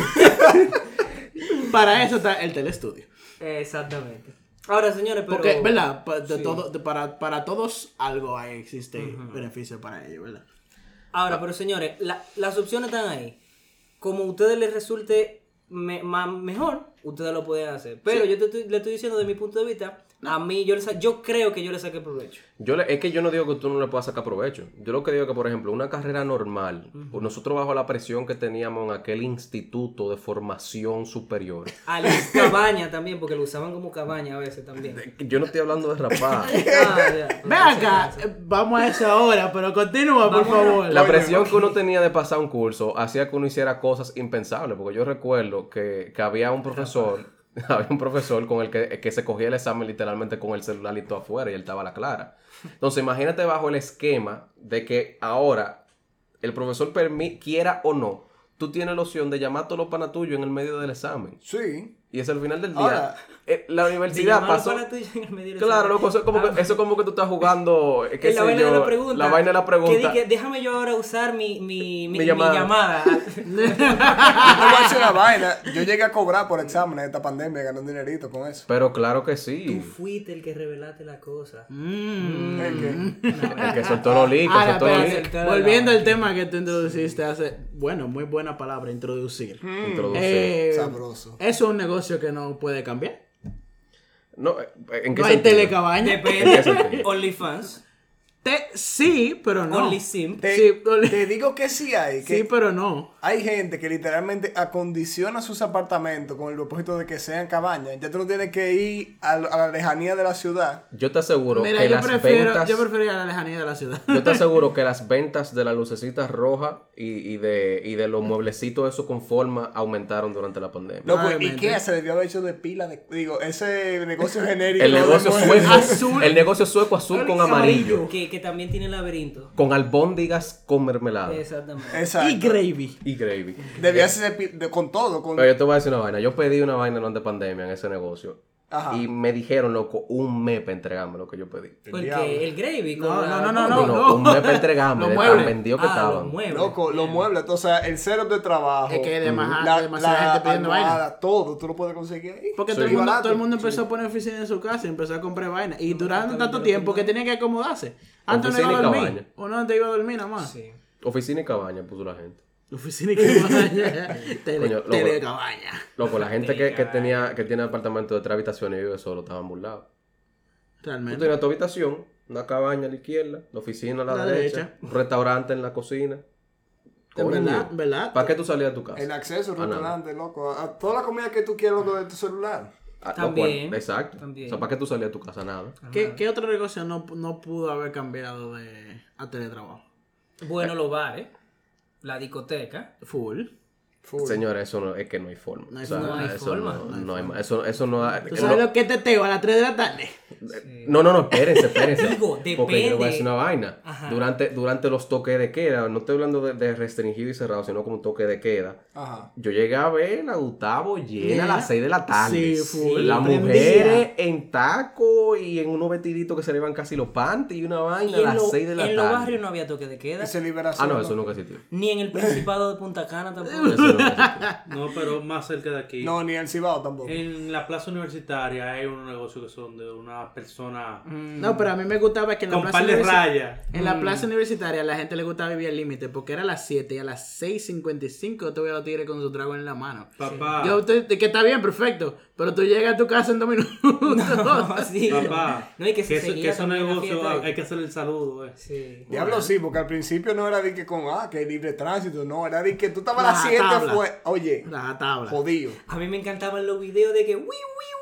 para eso está el telestudio. Exactamente. Ahora, señores, pero. Porque, ¿verdad? De Sí. todo, de- para, para todos algo ahí existe beneficio para ellos, ¿verdad? Ahora, pero señores, la- las opciones están ahí. Como a ustedes les resulte me- ma- mejor, ustedes lo pueden hacer. Pero yo te estoy- le estoy diciendo de mi punto de vista, a mí yo, le sa- yo creo que yo le saqué provecho. Yo le- es que yo no digo que tú no le puedas sacar provecho. Yo lo que digo es que, por ejemplo, una carrera normal, pues nosotros bajo la presión que teníamos en aquel instituto de formación superior. A la cabaña también, porque lo usaban como cabaña a veces también. Yo no estoy hablando de rapar. Ah, ya. Ve acá, vamos a eso ahora, pero continúa, por Vamos favor. La presión que uno tenía de pasar un curso hacía que uno hiciera cosas impensables. Porque yo recuerdo que, que había un profesor, había un profesor con el que, que se cogía el examen literalmente con el celularito afuera y él estaba a la clara. Entonces, imagínate bajo el esquema de que ahora el profesor quiera o no, tú tienes la opción de llamar a todos los panas tuyos en el medio del examen. Sí. Y es al final del día. Ahora, eh, la universidad pasó. para tuyo en el medio del Claro, loco, eso es como, Ah, que, eso es como que tú estás jugando. eh, qué la sé vaina de la pregunta. La vaina de la pregunta. que déjame yo ahora usar mi, mi, mi, Mi mi llamada. yo te voy a decir una vaina. Yo llegué a cobrar por exámenes de esta pandemia, un dinerito con eso. Pero claro que Tú sí. fuiste el que revelaste la cosa. Mm. Que- El que soltó los soltó la volviendo al tema que tú introduciste hace, bueno, muy buena palabra, introducir. Introducir. Eh, Sabroso. Eso es un negocio que no puede cambiar. No, ¿en qué No hay sentido? telecabaña. ¿En qué Depende. OnlyFans. Te- sí, pero no. Only Simp. Te, Sí, te digo que sí hay. Que Sí, pero no. Hay gente que literalmente acondiciona sus apartamentos con el propósito de que sean cabañas. Ya tú no tienes que ir a, a la lejanía de la ciudad. Yo te aseguro Mira, que yo las prefiero, ventas. yo prefiero ir a la lejanía de la ciudad. Yo te aseguro que las ventas de las lucecitas rojas y, y de, y de los mueblecitos esos con forma aumentaron durante la pandemia. Loco, Probablemente. Ikea se debió haber hecho de pila de... Digo, ese negocio genérico. El negocio sueco, Azul. el negocio sueco azul con amarillo, Que, que también tiene laberinto. con albóndigas con mermelada Exactamente. Exacto. Y gravy. y gravy. Debía ser de pi- de- con todo. Con... Pero yo te voy a decir una vaina. Yo pedí una vaina durante pandemia en ese negocio. Ajá. Y me dijeron, loco, un mes para entregarme lo que yo pedí. Porque el gravy. No, la- no, no, No, no, un mes para entregarme. Los de tan muebles. vendido que Ah, los estaban. muebles. Loco, los muebles, o sea, el cero de trabajo. Es que hay demasiada- la- demasiada la gente pidiendo vaina. Todo, tú lo puedes conseguir ahí. Porque Sí. todo, el mundo, todo el mundo empezó Sí. a poner oficina en su casa y empezó a comprar vaina. Y duraron está tanto tiempo que tenía que acomodarse. Antes no Oficina iba a y dormir. cabaña. Uno antes iba a dormir nada más. Sí. Oficina y cabaña puso la gente. Oficina y cabaña. Tele, Coño, loco. telecabaña. Loco, la gente que, que tenía que tiene apartamento de tres habitaciones y vive solo estaban burlados. Tú Realmente. tenías tu habitación, una cabaña a la izquierda, la oficina a la, La derecha, derecha. un restaurante en la cocina. Verdad, ¿verdad? ¿Para qué tú salías de tu casa? El acceso, A nada. restaurante, loco. A toda la comida que tú quieras, loco, de tu celular. Ah, También. cual- exacto. También. O sea, ¿para qué tú salías de tu casa? Nada. ¿Qué, qué otro negocio no, no pudo haber cambiado de, a teletrabajo? Bueno, los bares. La discoteca. Full. Full. Señores, eso no, es que no hay forma. No hay O sea, forma. No hay eso forma. no, No hay hay forma. ma- eso, eso no da- ¿Tú no- sabes lo que es teteo a las 3 de la tarde? No, no, no, espérense, espérense. Digo, Porque yo voy a decir una vaina. Ajá. Durante, durante los toques de queda, no estoy hablando de, de restringido y cerrado, sino como un toque de queda. Ajá. Yo llegué a ver la Gustavo llena Yeah. a las 6 de la tarde. Sí, full. Las mujeres en taco y en unos vestiditos que se le iban casi los panties y una vaina Y a en, las lo- 6 de la en los tarde. barrios no había toque de queda. Esa liberación. Ah, no, eso nunca existió. Ni en el Principado de Punta Cana tampoco. No, pero más cerca de aquí. No, ni el Cibao tampoco. En la plaza universitaria hay unos negocios que son de una persona No, pero a mí me gustaba que en la con plaza rayas. En la plaza universitaria a la gente le gustaba vivir al límite porque era a las 7 y a las 6.55 te voy a los tigres con su trago en la mano. Papá, Yo, te- que está bien, perfecto, pero tú llegas a tu casa en dos minutos. No, sí. papá, No, y que se eso- que la negocios fiesta ahí. hay que hacer el saludo. Eh. Sí. Diablo sí, porque al principio no era de que con, ah, que libre tránsito, no, era de que tú estabas a las La 7, tabla. fue, oye, La tabla. jodido. A mí me encantaban los videos de que, uy, uy, uy, uy.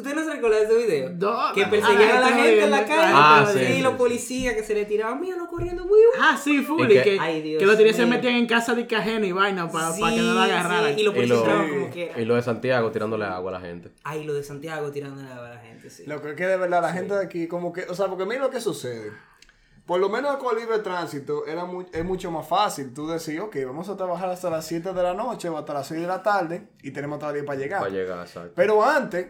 ¿Usted no se recuerda de ese video? No, que no. perseguían Ah, a la estoy gente en la calle. Ah, y sí, sí, los policías que se le tiraban, mío, corriendo, uy, uy. Ah, sí, full. Y Y que- Ay, Dios que los tigres se metían en casa de cajena y vaina para Sí, que no la sí, agarraran. Y los Y policías lo, estaban como que y lo de Santiago tirándole agua a la gente. Ay, lo de Santiago tirándole a la gente, sí. Lo que es que de verdad la gente de aquí, como que, o sea, porque mira lo que sucede. Por lo menos con libre tránsito era mu- es mucho más fácil. Tú decís, ok, vamos a trabajar hasta las 7 de la noche o hasta las 6 de la tarde y tenemos todavía para llegar. Para llegar, exacto. Pero antes,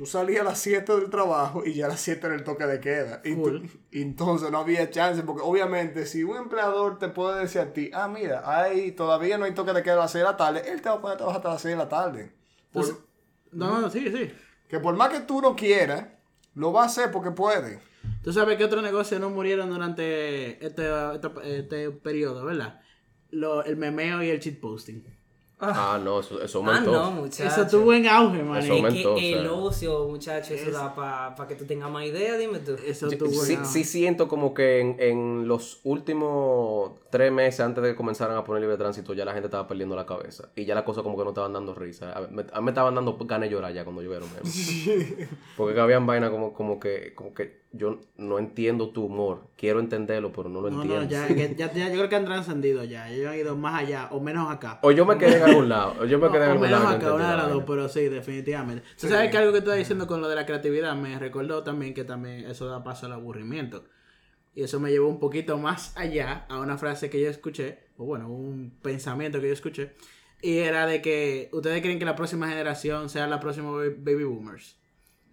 tú salías a las 7 del trabajo y ya a las 7 era el toque de queda. Y, tú- Full. y entonces no había chance, porque obviamente si un empleador te puede decir a ti, ah, mira, hay, todavía no hay toque de queda a las 6 de la tarde, él te va a poner a trabajar hasta las 6 de la tarde. Por- Entonces- No, no, sí, sí. que por más que tú no quieras, lo va a hacer porque puede. Tú sabes que otros negocios no murieron durante este, este, este periodo, ¿verdad? Lo, el memeo y el shitposting. Ah, no, eso, eso Ah, aumentó. no, muchachos. Eso tuvo en auge, man. Eso Es aumentó, que el o sea. ocio, muchachos, eso da para que tú tengas más idea, dime tú. Eso Yo- tuvo Sí, en auge. sí siento como que en, en los últimos tres meses antes de que comenzaran a poner libre tránsito ya la gente estaba perdiendo la cabeza y ya las cosas como que no estaban dando risa. A, me, a mí me estaban dando ganas de llorar ya cuando yo vieron memes. Porque que habían vainas como, como que como que yo no entiendo tu humor. Quiero entenderlo, pero no lo No, entiendo. no, ya, ya, ya, yo creo que han trascendido ya. Ellos han ido más allá o menos acá. O yo me quedé en algún lado. Yo me quedé en algún lado. acá, una de las dos, pero sí, definitivamente. Tú sabes que algo que tú estás diciendo con lo de la creatividad me recordó también que también eso da paso al aburrimiento. Y eso me llevó un poquito más allá a una frase que yo escuché, o bueno, un pensamiento que yo escuché. Y era de que ustedes creen que la próxima generación sea la próxima ba- baby boomers.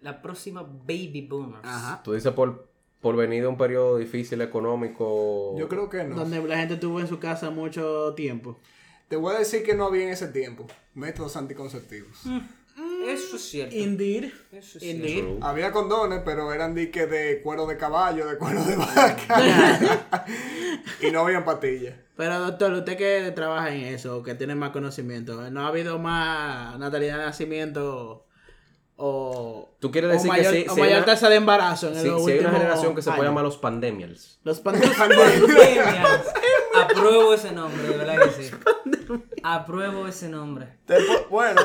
La próxima Baby Boomers. Ajá. Tú dices por, por venir de un periodo difícil económico. Yo creo que no. Donde la gente tuvo en su casa mucho tiempo. Te voy a decir que no había en ese tiempo métodos anticonceptivos. Eso es cierto. Indeed. Eso es Indeed. True. Había condones, pero eran diques de cuero de caballo, de cuero de vaca. y no habían pastillas. Pero doctor, usted que trabaja en eso, que tiene más conocimiento, ¿no ha habido más natalidad de nacimiento o, Tú quieres o decir mayor, que sí, o si hay mayor una- tasa de embarazo en si, los si hay una generación que se puede llamar los pandemials. Los pandemias. Pandemias. Apruebo ese nombre, de verdad que sí. Apruebo ese nombre. Bueno,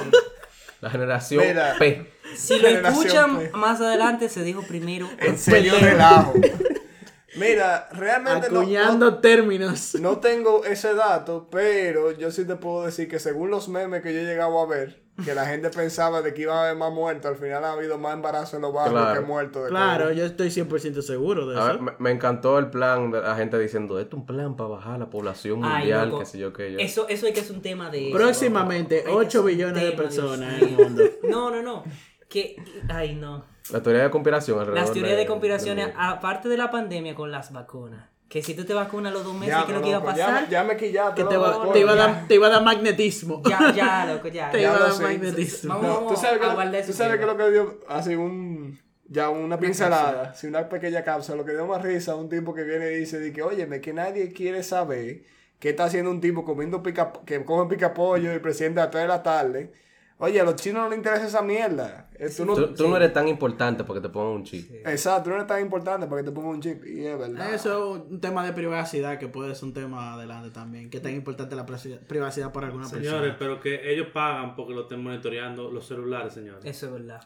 La generación Mira. P. Si lo escuchan P. más adelante, se dijo primero. en serio relajo. Mira, realmente no, Acuñando no, términos. no tengo ese dato, pero yo sí te puedo decir que según los memes que yo he llegado a ver, que la gente pensaba de que iba a haber más muertos, al final ha habido más embarazo en los barrios Claro. que muertos. de Claro, COVID. yo estoy 100% seguro de A ver, eso. me, me encantó el plan de la gente diciendo, esto es un plan para bajar la población Ay, mundial, loco. qué sé yo qué yo. Eso, eso hay que hacer un tema de eso. Próximamente, loco. Hay que 8 hacer un billones de personas en el mundo. No, no, no. Que, ay, no. La teoría de conspiración alrededor Las teorías de del conspiraciones, aparte de la pandemia con las vacunas. Que si tú te vacunas a los dos meses, Ya, ¿qué es lo no, que iba a ya pasar? me- Ya, me quillaste. Que te, va, loco. te, iba a ya. dar, te iba a dar magnetismo. Ya, ya, loco, ya. Te Ya iba a dar sé. magnetismo. Vamos, No, vamos tú sabes a que, tú sabes que lo que dio así un ya una pincelada, así una pequeña cápsula, lo que dio más risa un tipo que viene y dice de que, "Óyeme, que nadie quiere saber qué está haciendo un tipo comiendo pica que come pica pollo y el presidente a las 3 de la tarde." Oye, a los chinos no les interesa esa mierda. Eh, tú no- Tú, tú no eres tan importante porque te pongan un chip. Exacto, tú no eres tan importante para que te pongan un chip. Y es verdad. Eso es un tema de privacidad que puede ser un tema adelante también. Que tan importante la privacidad- para alguna Señores, persona. pero que ellos pagan porque lo estén monitoreando los celulares, señores. Eso es verdad.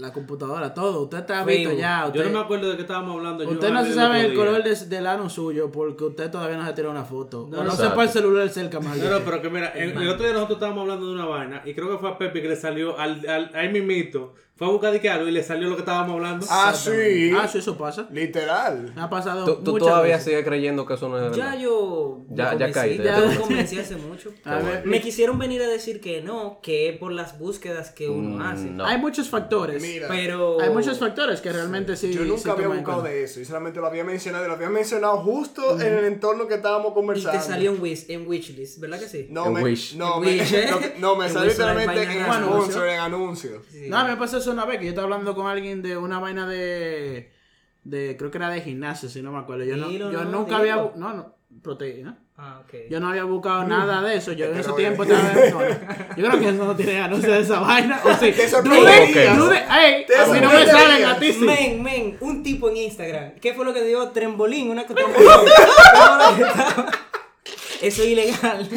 La computadora, todo. Usted está Facebook. visto ya. Yo Usted, no me acuerdo de qué estábamos hablando. yo usted no se sabe el color de- del ano suyo porque usted todavía no se tiró una foto. No, o no sepa el celular cerca más. No, no, pero que mira, el, el otro día nosotros estábamos hablando de una vaina y creo que fue a Pepe que le salió al, al, ahí mismito, fue a buscar algo y le salió lo que estábamos hablando. Ah, sí. Ah, sí, eso pasa. Literal. Me ha pasado ¿Tú, tú muchas todavía veces. sigues creyendo que eso no es verdad? Ya yo. Ya- ya caíste, ya Ya te me convencí hace mucho. A ver, Me quisieron venir a decir que no, que es por las búsquedas que uno Mm, hace. no. Hay muchos factores. Mira, Pero. Hay muchos factores que realmente sí. yo nunca sí había toman en buscado cuenta. de eso. Y solamente lo había mencionado. y Lo había mencionado justo en el entorno que estábamos Y conversando. te salió en, wish, en Wishlist, ¿verdad que sí? No, En me, Wish. no, En me, Wish, ¿eh? no, no, me En salió Wish literalmente vaina en rara. sponsor, en anuncio. Sí. No, me pasó eso una vez que yo estaba hablando con alguien de una vaina de. de creo que era de gimnasio, si no me acuerdo. Yo, no, Dilo, yo no, nunca había. No, no, proteína. Ah, ok. Yo no había buscado nada de eso. Yo en ese tiempo estaba. no, no. Yo creo que eso no tiene anuncio de esa vaina. O sí. Te Dude, a mí no me salen a ti sí. Men, men, un tipo en Instagram. ¿Qué fue lo que dio? Trembolín, una que trembolín. Estaba- Eso es ilegal.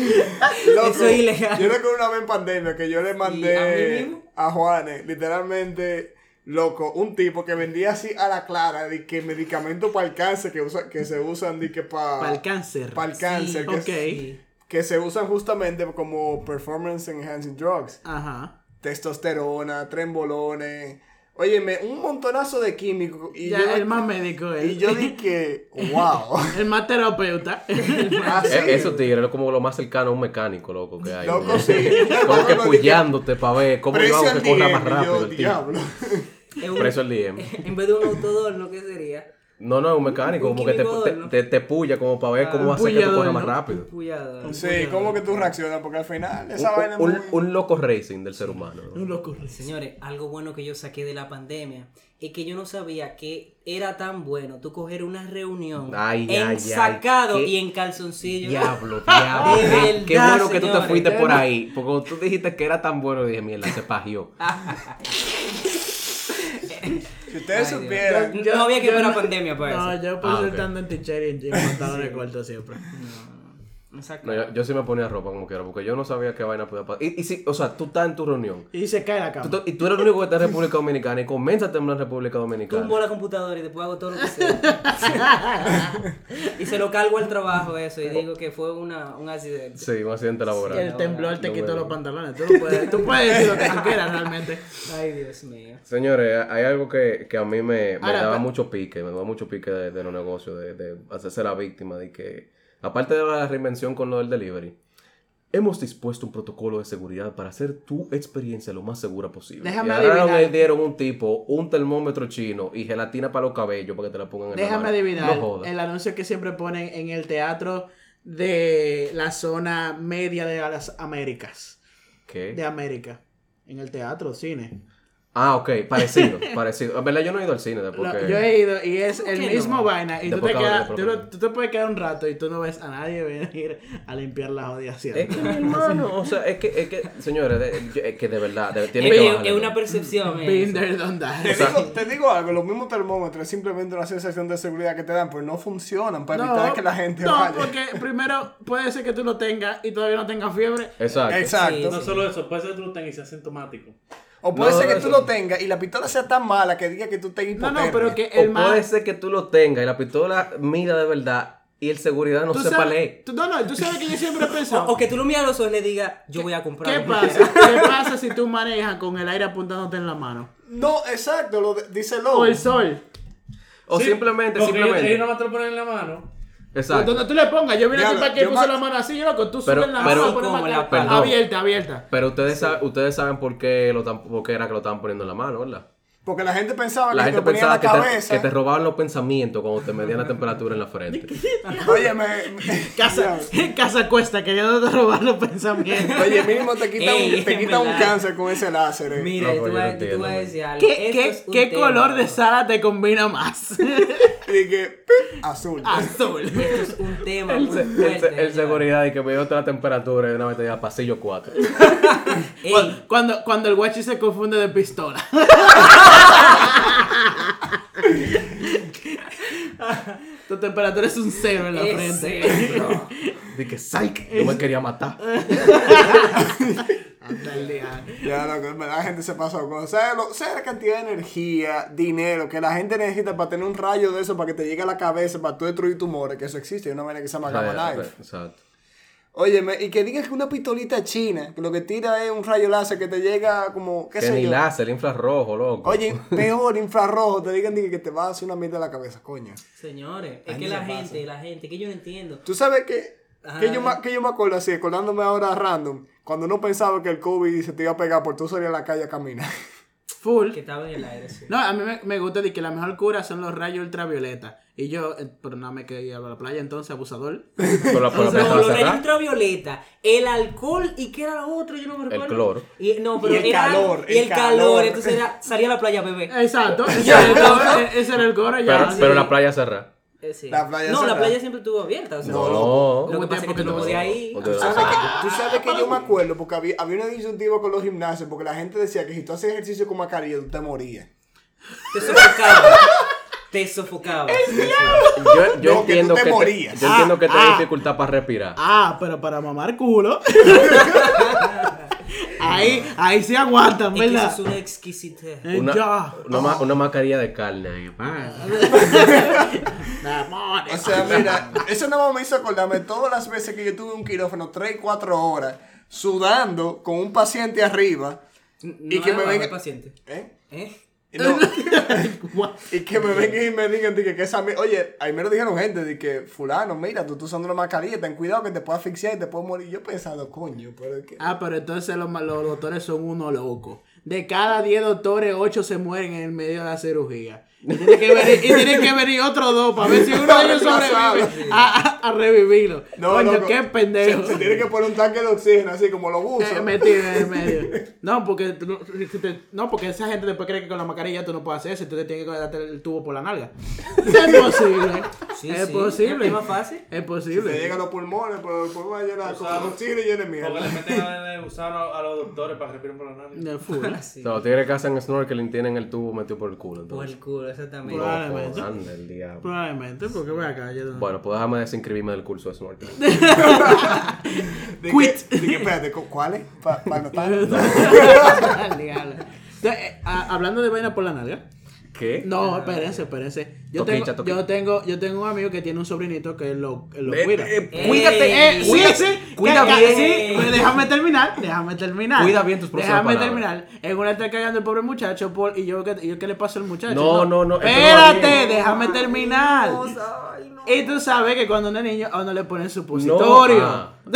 Loco, Eso es ilegal. Yo recuerdo una vez en pandemia que yo le ¿Y a mí mandé mismo? A, Juanes, literalmente, loco, un tipo que vendía así a la clara de que medicamentos para el cáncer que, usa, que se usan de que para Para el cáncer. el cáncer, que, que se usan justamente como performance enhancing drugs. Ajá. Testosterona, trembolones. Óyeme, un montonazo de químicos. Y Ya, yo, el más médico es. y yo dije, wow. El más terapeuta. Así. Eh, Eso, tigre, es como lo más cercano a un mecánico, loco, que hay. Loco, sí. Como que puyándote para ver cómo yo hago que corra más y yo, rápido el un- Preso el DM. En vez de un autodor, ¿no? ¿Qué sería? No, no, es un mecánico, Un como que te, te, te, te puya como para ver Ah, cómo un hace que tú corras más rápido. Sí, ¿cómo que tú reaccionas? Porque al final esa Un, vaina es un, muy... un loco racing del ser humano. ¿no? Un loco. Señores, algo bueno que yo saqué de la pandemia es que yo no sabía que era tan bueno tú coger una reunión Ay, ay, en ay, sacado y en calzoncillo. Diablo, diablo. De qué- bueno que tú te fuiste por ahí. Porque cuando tú dijiste que era tan bueno, dije, mierda, se pagió. Si ustedes Ay, supieran... Yo- no había que yo no- pandemia para No, eso. yo por Ah, ser ok. estando en teacher y en pantalones cortos siempre. Exacto. No, yo, yo sí me ponía ropa como quiera, porque yo no sabía qué vaina podía pasar. Y, y sí, o sea, tú estás en tu reunión. Y se cae la cama. y tú eres el único que está en República Dominicana y comienza a temblar en República Dominicana. Tumbo la computadora y después hago todo lo que sea. y se lo cargo al trabajo eso y digo que fue una, un accidente. Sí, un accidente laboral. El temblor te No quitó los pantalones. Tú, no puedes, tú puedes decir lo que tú quieras realmente. Ay, Dios mío. Señores, hay algo que, que a mí me, me Ahora, daba mucho pique, me daba mucho pique de, de los negocios, de, de hacerse la víctima, de que, aparte de la reinvención con lo del delivery, hemos dispuesto un protocolo de seguridad para hacer tu experiencia lo más segura posible. Déjame y adivinar. y dieron un tipo, un termómetro chino y gelatina para los cabellos para que te la pongan en la Déjame mano. adivinar No el anuncio que siempre ponen en el teatro de la zona media de las Américas. ¿Qué? De América. En el teatro, cine. Ah, ok, parecido, parecido. En verdad yo no he ido al cine después Lo- que- yo he ido y es el mismo no? vaina. Y tú te, Después que quedas, hable, tú, después no- tú te puedes quedar un rato y tú no ves a nadie venir a limpiar la jodida Es que, mi hermano, o sea, es que, es que señores, de- es que de verdad, de- tiene Es, que es- bajarle. es una percepción. eh, done that. Te digo, te digo algo, los mismos termómetros es simplemente una sensación de seguridad que te dan, pues no funcionan para evitar que la gente no, vaya. porque primero puede ser que tú lo tengas y todavía no tengas fiebre. Exacto. Exacto. No solo eso, puede ser que tú lo tengas y sea asintomático. O puede No, ser que tú lo tengas y la pistola sea tan mala que diga que tú estés No, hipotermia. no, pero que O el más... puede ser que tú lo tengas y la pistola mida de verdad y el seguridad no sepa leer. tú- no, no, tú sabes que yo siempre he O, pensado... o que tú lo miras a los ojos y le digas, yo voy a comprar. ¿Qué pasa? ¿Qué pasa si tú manejas con el aire apuntándote en la mano? No, exacto, lo de- dice O Lobo. el sol. O Sí, simplemente, porque ellos- simplemente. Ellos nada más te lo ponen en la mano. Exacto. Donde tú le pongas, yo vine aquí Diablo, para que puse ma- la mano así, yo loco, tú Pero- subes la mano, pones Como la abierta, abierta. Pero ustedes, saben, ustedes saben por qué, lo tan- por qué era que lo estaban poniendo en la mano, ¿verdad? Porque la gente pensaba La que gente te ponía en pensaba la que te, cabeza. que te robaban los pensamientos cuando te medían la temperatura en la frente. Oye, me, Casa, casa cuesta, queriendo robar los pensamientos. Oye, mínimo te quita, Ey, un, te quita un cáncer con ese láser. eh. Mira, No, yo te pues voy yo a- no yo te man. decir algo. ¿Qué, Esto qué, es un qué tema. color de sala te combina más? Y que, ¡pip! azul. Azul. Esto es un tema El, muy el, fuerte. el seguridad y que me dio otra temperatura y una vez te diga pasillo 4. Ey, Cuando, cuando el guachi se confunde de pistola. Tu temperatura es un cero en la frente. bro. Dije, psych, yo me quería matar. Hasta el día. Ya, verdad la gente se pasó con. ¿Sabes lo- sabes la cantidad de energía, dinero que la gente necesita para tener un rayo de eso para que te llegue a la cabeza, para tú destruir tumores? Que eso existe, hay una manera que se llama Gamma Knife. Exacto. Óyeme, y que digas que una pistolita china, que lo que tira es un rayo láser que te llega como, qué Que sé ni yo. láser, infrarrojo, loco. Oye, peor infrarrojo, te digan que te va a hacer una mierda a la cabeza, coño. Señores, es que la pasa. gente, la gente, que yo no entiendo. Tú sabes que, que, yo, me- que yo me acuerdo así, acordándome ahora random, cuando uno pensaba que el COVID se te iba a pegar por tú salir a la calle a caminar. Full. Que estaba en el aire, sí. No, a mí me, me gusta de que la mejor cura son los rayos ultravioleta. Y yo, eh, pero no me quería ir a la playa entonces, abusador. Por la, por la No, playa ultravioleta, el alcohol y qué era lo otro, yo no me recuerdo. cloro. Y, no, pero Y el era- calor, Y el el calor, calor. entonces era, salía a la playa a beber. Exacto. Ese era el coro, e- ese era el coro ya. Pero, sí. pero la playa cerrada. Eh, sí. La playa no, la cerrada. playa siempre estuvo abierta. O sea, No. Lo que pasa es que tú no podías no- ir. ¿Tú sabes, que, tú sabes que yo me acuerdo porque había, había una disyuntiva con los gimnasios porque la gente decía que si tú hacías ejercicio con mascarilla tú te morías. Te sofocaba. Te sofocaba. Yo, yo No, que entiendo tú te que, te, morías. yo entiendo que te Ah, ah. dificultad para respirar. Ah, pero para mamar culo. ahí, ahí sí aguantan, que ¿verdad? es una exquisitez. Eh, Una, ya. una, ma- una mascarilla de carne. ahí. O sea, mira, eso no me hizo acordarme todas las veces que yo tuve un quirófano 3, 4 horas sudando con un paciente arriba No y que me venga... paciente. ¿Eh? ¿Eh? No. y que me vengan y me digan de que, que esa Oye, ahí me lo dijeron gente, de que fulano, mira, tú estás usando una mascarilla, ten cuidado que te puede asfixiar y te puede morir. Yo pensando, coño, pero es que... Ah, pero entonces los, los doctores son unos locos. De cada 10 doctores, 8 se mueren en el medio de la cirugía. Y tiene que venir, y tienen que venir otros dos para ver si uno de ellos sobrevive a, a- a revivirlo. Coño, loco, qué pendejo. Se, se tiene que poner un tanque de oxígeno así como los buzos. Eh, metido en el medio. No, porque no, no, porque esa gente después cree que con la mascarilla tú no puedes hacer eso, entonces tienes que darte el tubo por la nalga. Es posible. Sí, es sí. posible. Es más fácil. Es te posible. llegan los pulmones, pero los pulmones llenan con oxígeno y llenan de Porque le mierda. meten a, gusano a los doctores para que respiren por la nariz. De full. Sí. O sea, los tigres que hacen snorkeling tienen el tubo metido por el culo. Por Entonces. el culo, exactamente. Probablemente. Loco, anda el diablo. Probablemente, porque voy acá. Yo no- Bueno, pues déjame desinscribirme del curso de snorkeling. De Quit. Que, de que, espérate, ¿cu- ¿cuáles? Para anotar. Diablo. Entonces, eh, a- hablando de vaina por la nalga. ¿Qué? No, espérense, espérense. Yo tengo, yo tengo, yo tengo un amigo que tiene un sobrinito que lo, cuida. eh, Eh, cuídate, Eh, sí, cuida bien. Sí, pues déjame terminar, déjame terminar. Cuida bien tus próximas Déjame palabras. terminar. En una está cagando el pobre muchacho por, y yo, ¿qué, y yo, ¿qué le pasa al muchacho? No, no, no, Espérate, déjame terminar. Ay, no. Y tú sabes que cuando uno es niño, a uno le ponen supositorio. No, ah.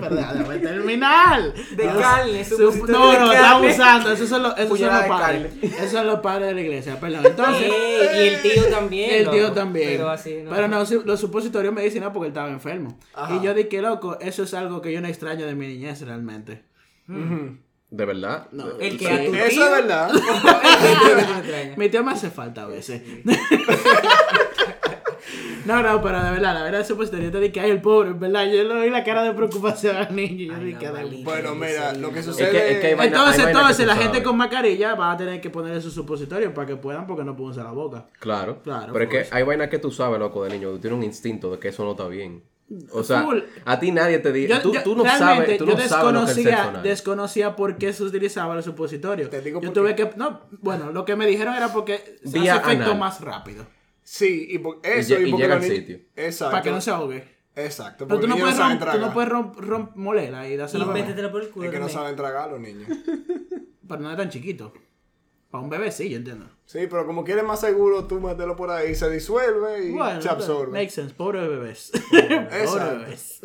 Verdad, déjame terminar. De carne, su- supositorio No, no, está abusando. Esos son los, esos son los padres. Esos son los padres de la iglesia, perdón. Entonces. Y el tío también. El tío loco. también. Pero así, ¿no? Pero no, su- los supositorios medicinales porque él estaba enfermo. Ajá. Y yo dije, loco, eso es algo que yo no extraño de mi niñez realmente. ¿De verdad? No. El que Sí. a tu Eso es verdad. Mi tío me hace falta a veces. No, no, pero de verdad, la verdad, el supositorio te dije, ay, el pobre, en verdad. Yo le vi la cara de preocupación al niño. y Yo Ay, dije, "Ay". maldita Bueno, mira, lo que Es sucede... que, es que hay vaina- hay Entonces, que entonces, la gente sabes. con mascarilla va a tener que ponerle su supositorio para que puedan, porque no pueden usar la boca. Claro. Claro, Pero es que hay vainas que tú sabes, loco, de niño. Tú tienes un instinto de que eso no está bien. O sea, Full. a ti nadie te dice. Yo, Tú, tú no sabes, tú yo no sabes que es desconocía, anal. desconocía por qué se utilizaba el supositorio. Te digo yo tuve que, no, bueno, lo que me dijeron era porque se hace efecto anal. más rápido. Sí, y por eso... lle- y porque llega al sitio. Exacto. Para que no se ahogue. Exacto. Pero tú porque no, puedes romp, tú no puedes romp, romp molela y dársela Y a por el culo. Es que no saben tragar los niños. Pero no es tan chiquito. Para un bebé sí, yo entiendo. Sí, pero como quieres más seguro, tú mételo por ahí, se disuelve y Bueno, se absorbe. makes sense. Pobre bebés. Pobre Exacto. bebés.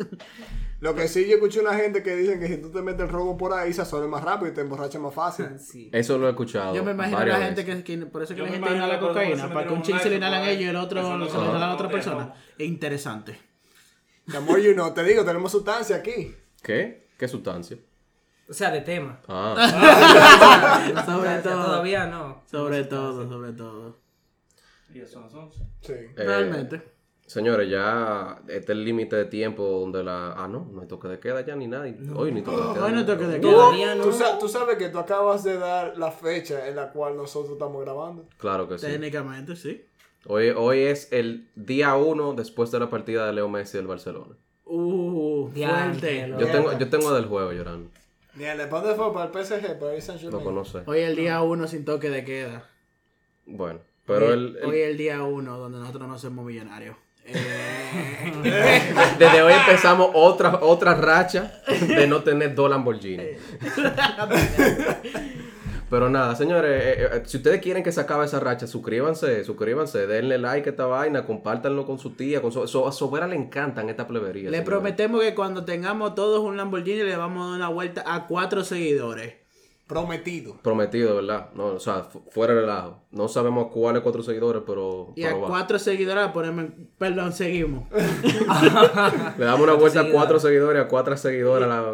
Lo que sí, yo escuché una gente que dicen que si tú te metes el robo por ahí, se absorbe más rápido y te emborracha más fácil. Sí. Eso lo he escuchado. Yo me imagino la gente veces. que, que- por eso que Yo la gente inhala cocaína, para que un chico se le un inhalan ellos y el otro se se inhalan a lo otra persona. Es interesante. The more you know, te digo, tenemos sustancia aquí. ¿Qué? ¿Qué sustancia? O sea, de tema. Ah, sobre O sea, todo. Todavía no. Sobre todo, sobre todo. Y eso son las 11. Sí. eh, Realmente. Señores, ya este es el límite de tiempo donde la. Ah, no, no hay toque de queda ya ni nada. Hoy ni toque de queda. Hoy no hay toque de Tú, queda. No. tú sa- tú sabes que tú acabas de dar la fecha en la cual nosotros estamos grabando. Claro que sí. Técnicamente, sí. Hoy, hoy es el día uno después de la partida de Leo Messi del Barcelona. Uh, fuerte. Yo tengo, yo tengo del juego llorando. Ni el ¿para dónde fue? Para el PSG, para el San Lo Germain. conoce. Hoy el día uno sin toque de queda. Bueno, pero hoy, el, el- hoy el día uno donde nosotros no somos millonarios. Desde hoy empezamos otra, otra racha de no tener dos Lamborghini. Pero nada, señores, eh, eh, si ustedes quieren que se acabe esa racha, suscríbanse, suscríbanse, denle like a esta vaina, compártanlo con su tía, con su, so- a Sobera le encantan esta plebería. Le señores. prometemos que cuando tengamos todos un Lamborghini le vamos a dar una vuelta a cuatro seguidores. Prometido. Prometido, ¿verdad? No, o sea, fu- fuera de relajo. No sabemos cuáles cuatro seguidores, pero, Y a pero cuatro seguidores ponemos... Perdón, seguimos. le damos una vuelta a cuatro seguidores, a cuatro seguidoras. la-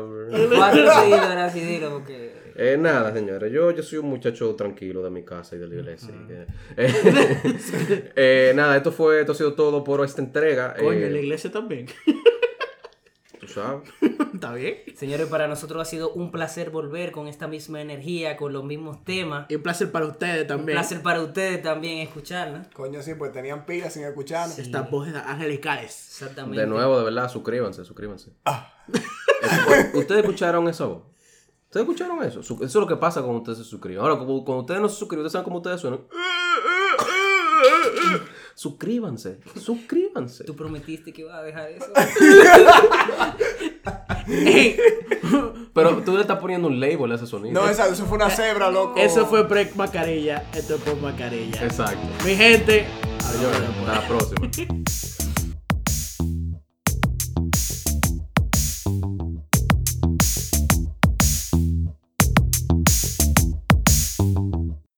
Cuatro seguidores así, dilo, porque. Eh, nada, señores, yo, yo soy un muchacho tranquilo de mi casa y de la iglesia. y eh, eh, nada, esto fue, esto ha sido todo por esta entrega. Coño, eh, en la iglesia también. Sabes. ¿Está bien? Señores, para nosotros ha sido un placer volver con esta misma energía, con los mismos temas. Y un placer para ustedes Un también. placer para ustedes también escucharla. Coño, sí, pues tenían pilas sin escucharnos. Estas voces angelicales. Exactamente. De nuevo, de verdad, suscríbanse, suscríbanse. Ah. ¿Ustedes escucharon esa voz? ¿Ustedes escucharon eso? Eso es lo que pasa cuando ustedes se suscriben. Ahora, cuando ustedes no se suscriben, ustedes saben cómo ustedes suenan. Suscríbanse, suscríbanse. Tú prometiste que ibas a dejar eso. Pero tú le estás poniendo un label a ese sonido. No, esa- eso fue una cebra, loco. Eso fue pre Macarilla. Esto es por Macarilla. Exacto. Mi gente. Señores, hasta la próxima.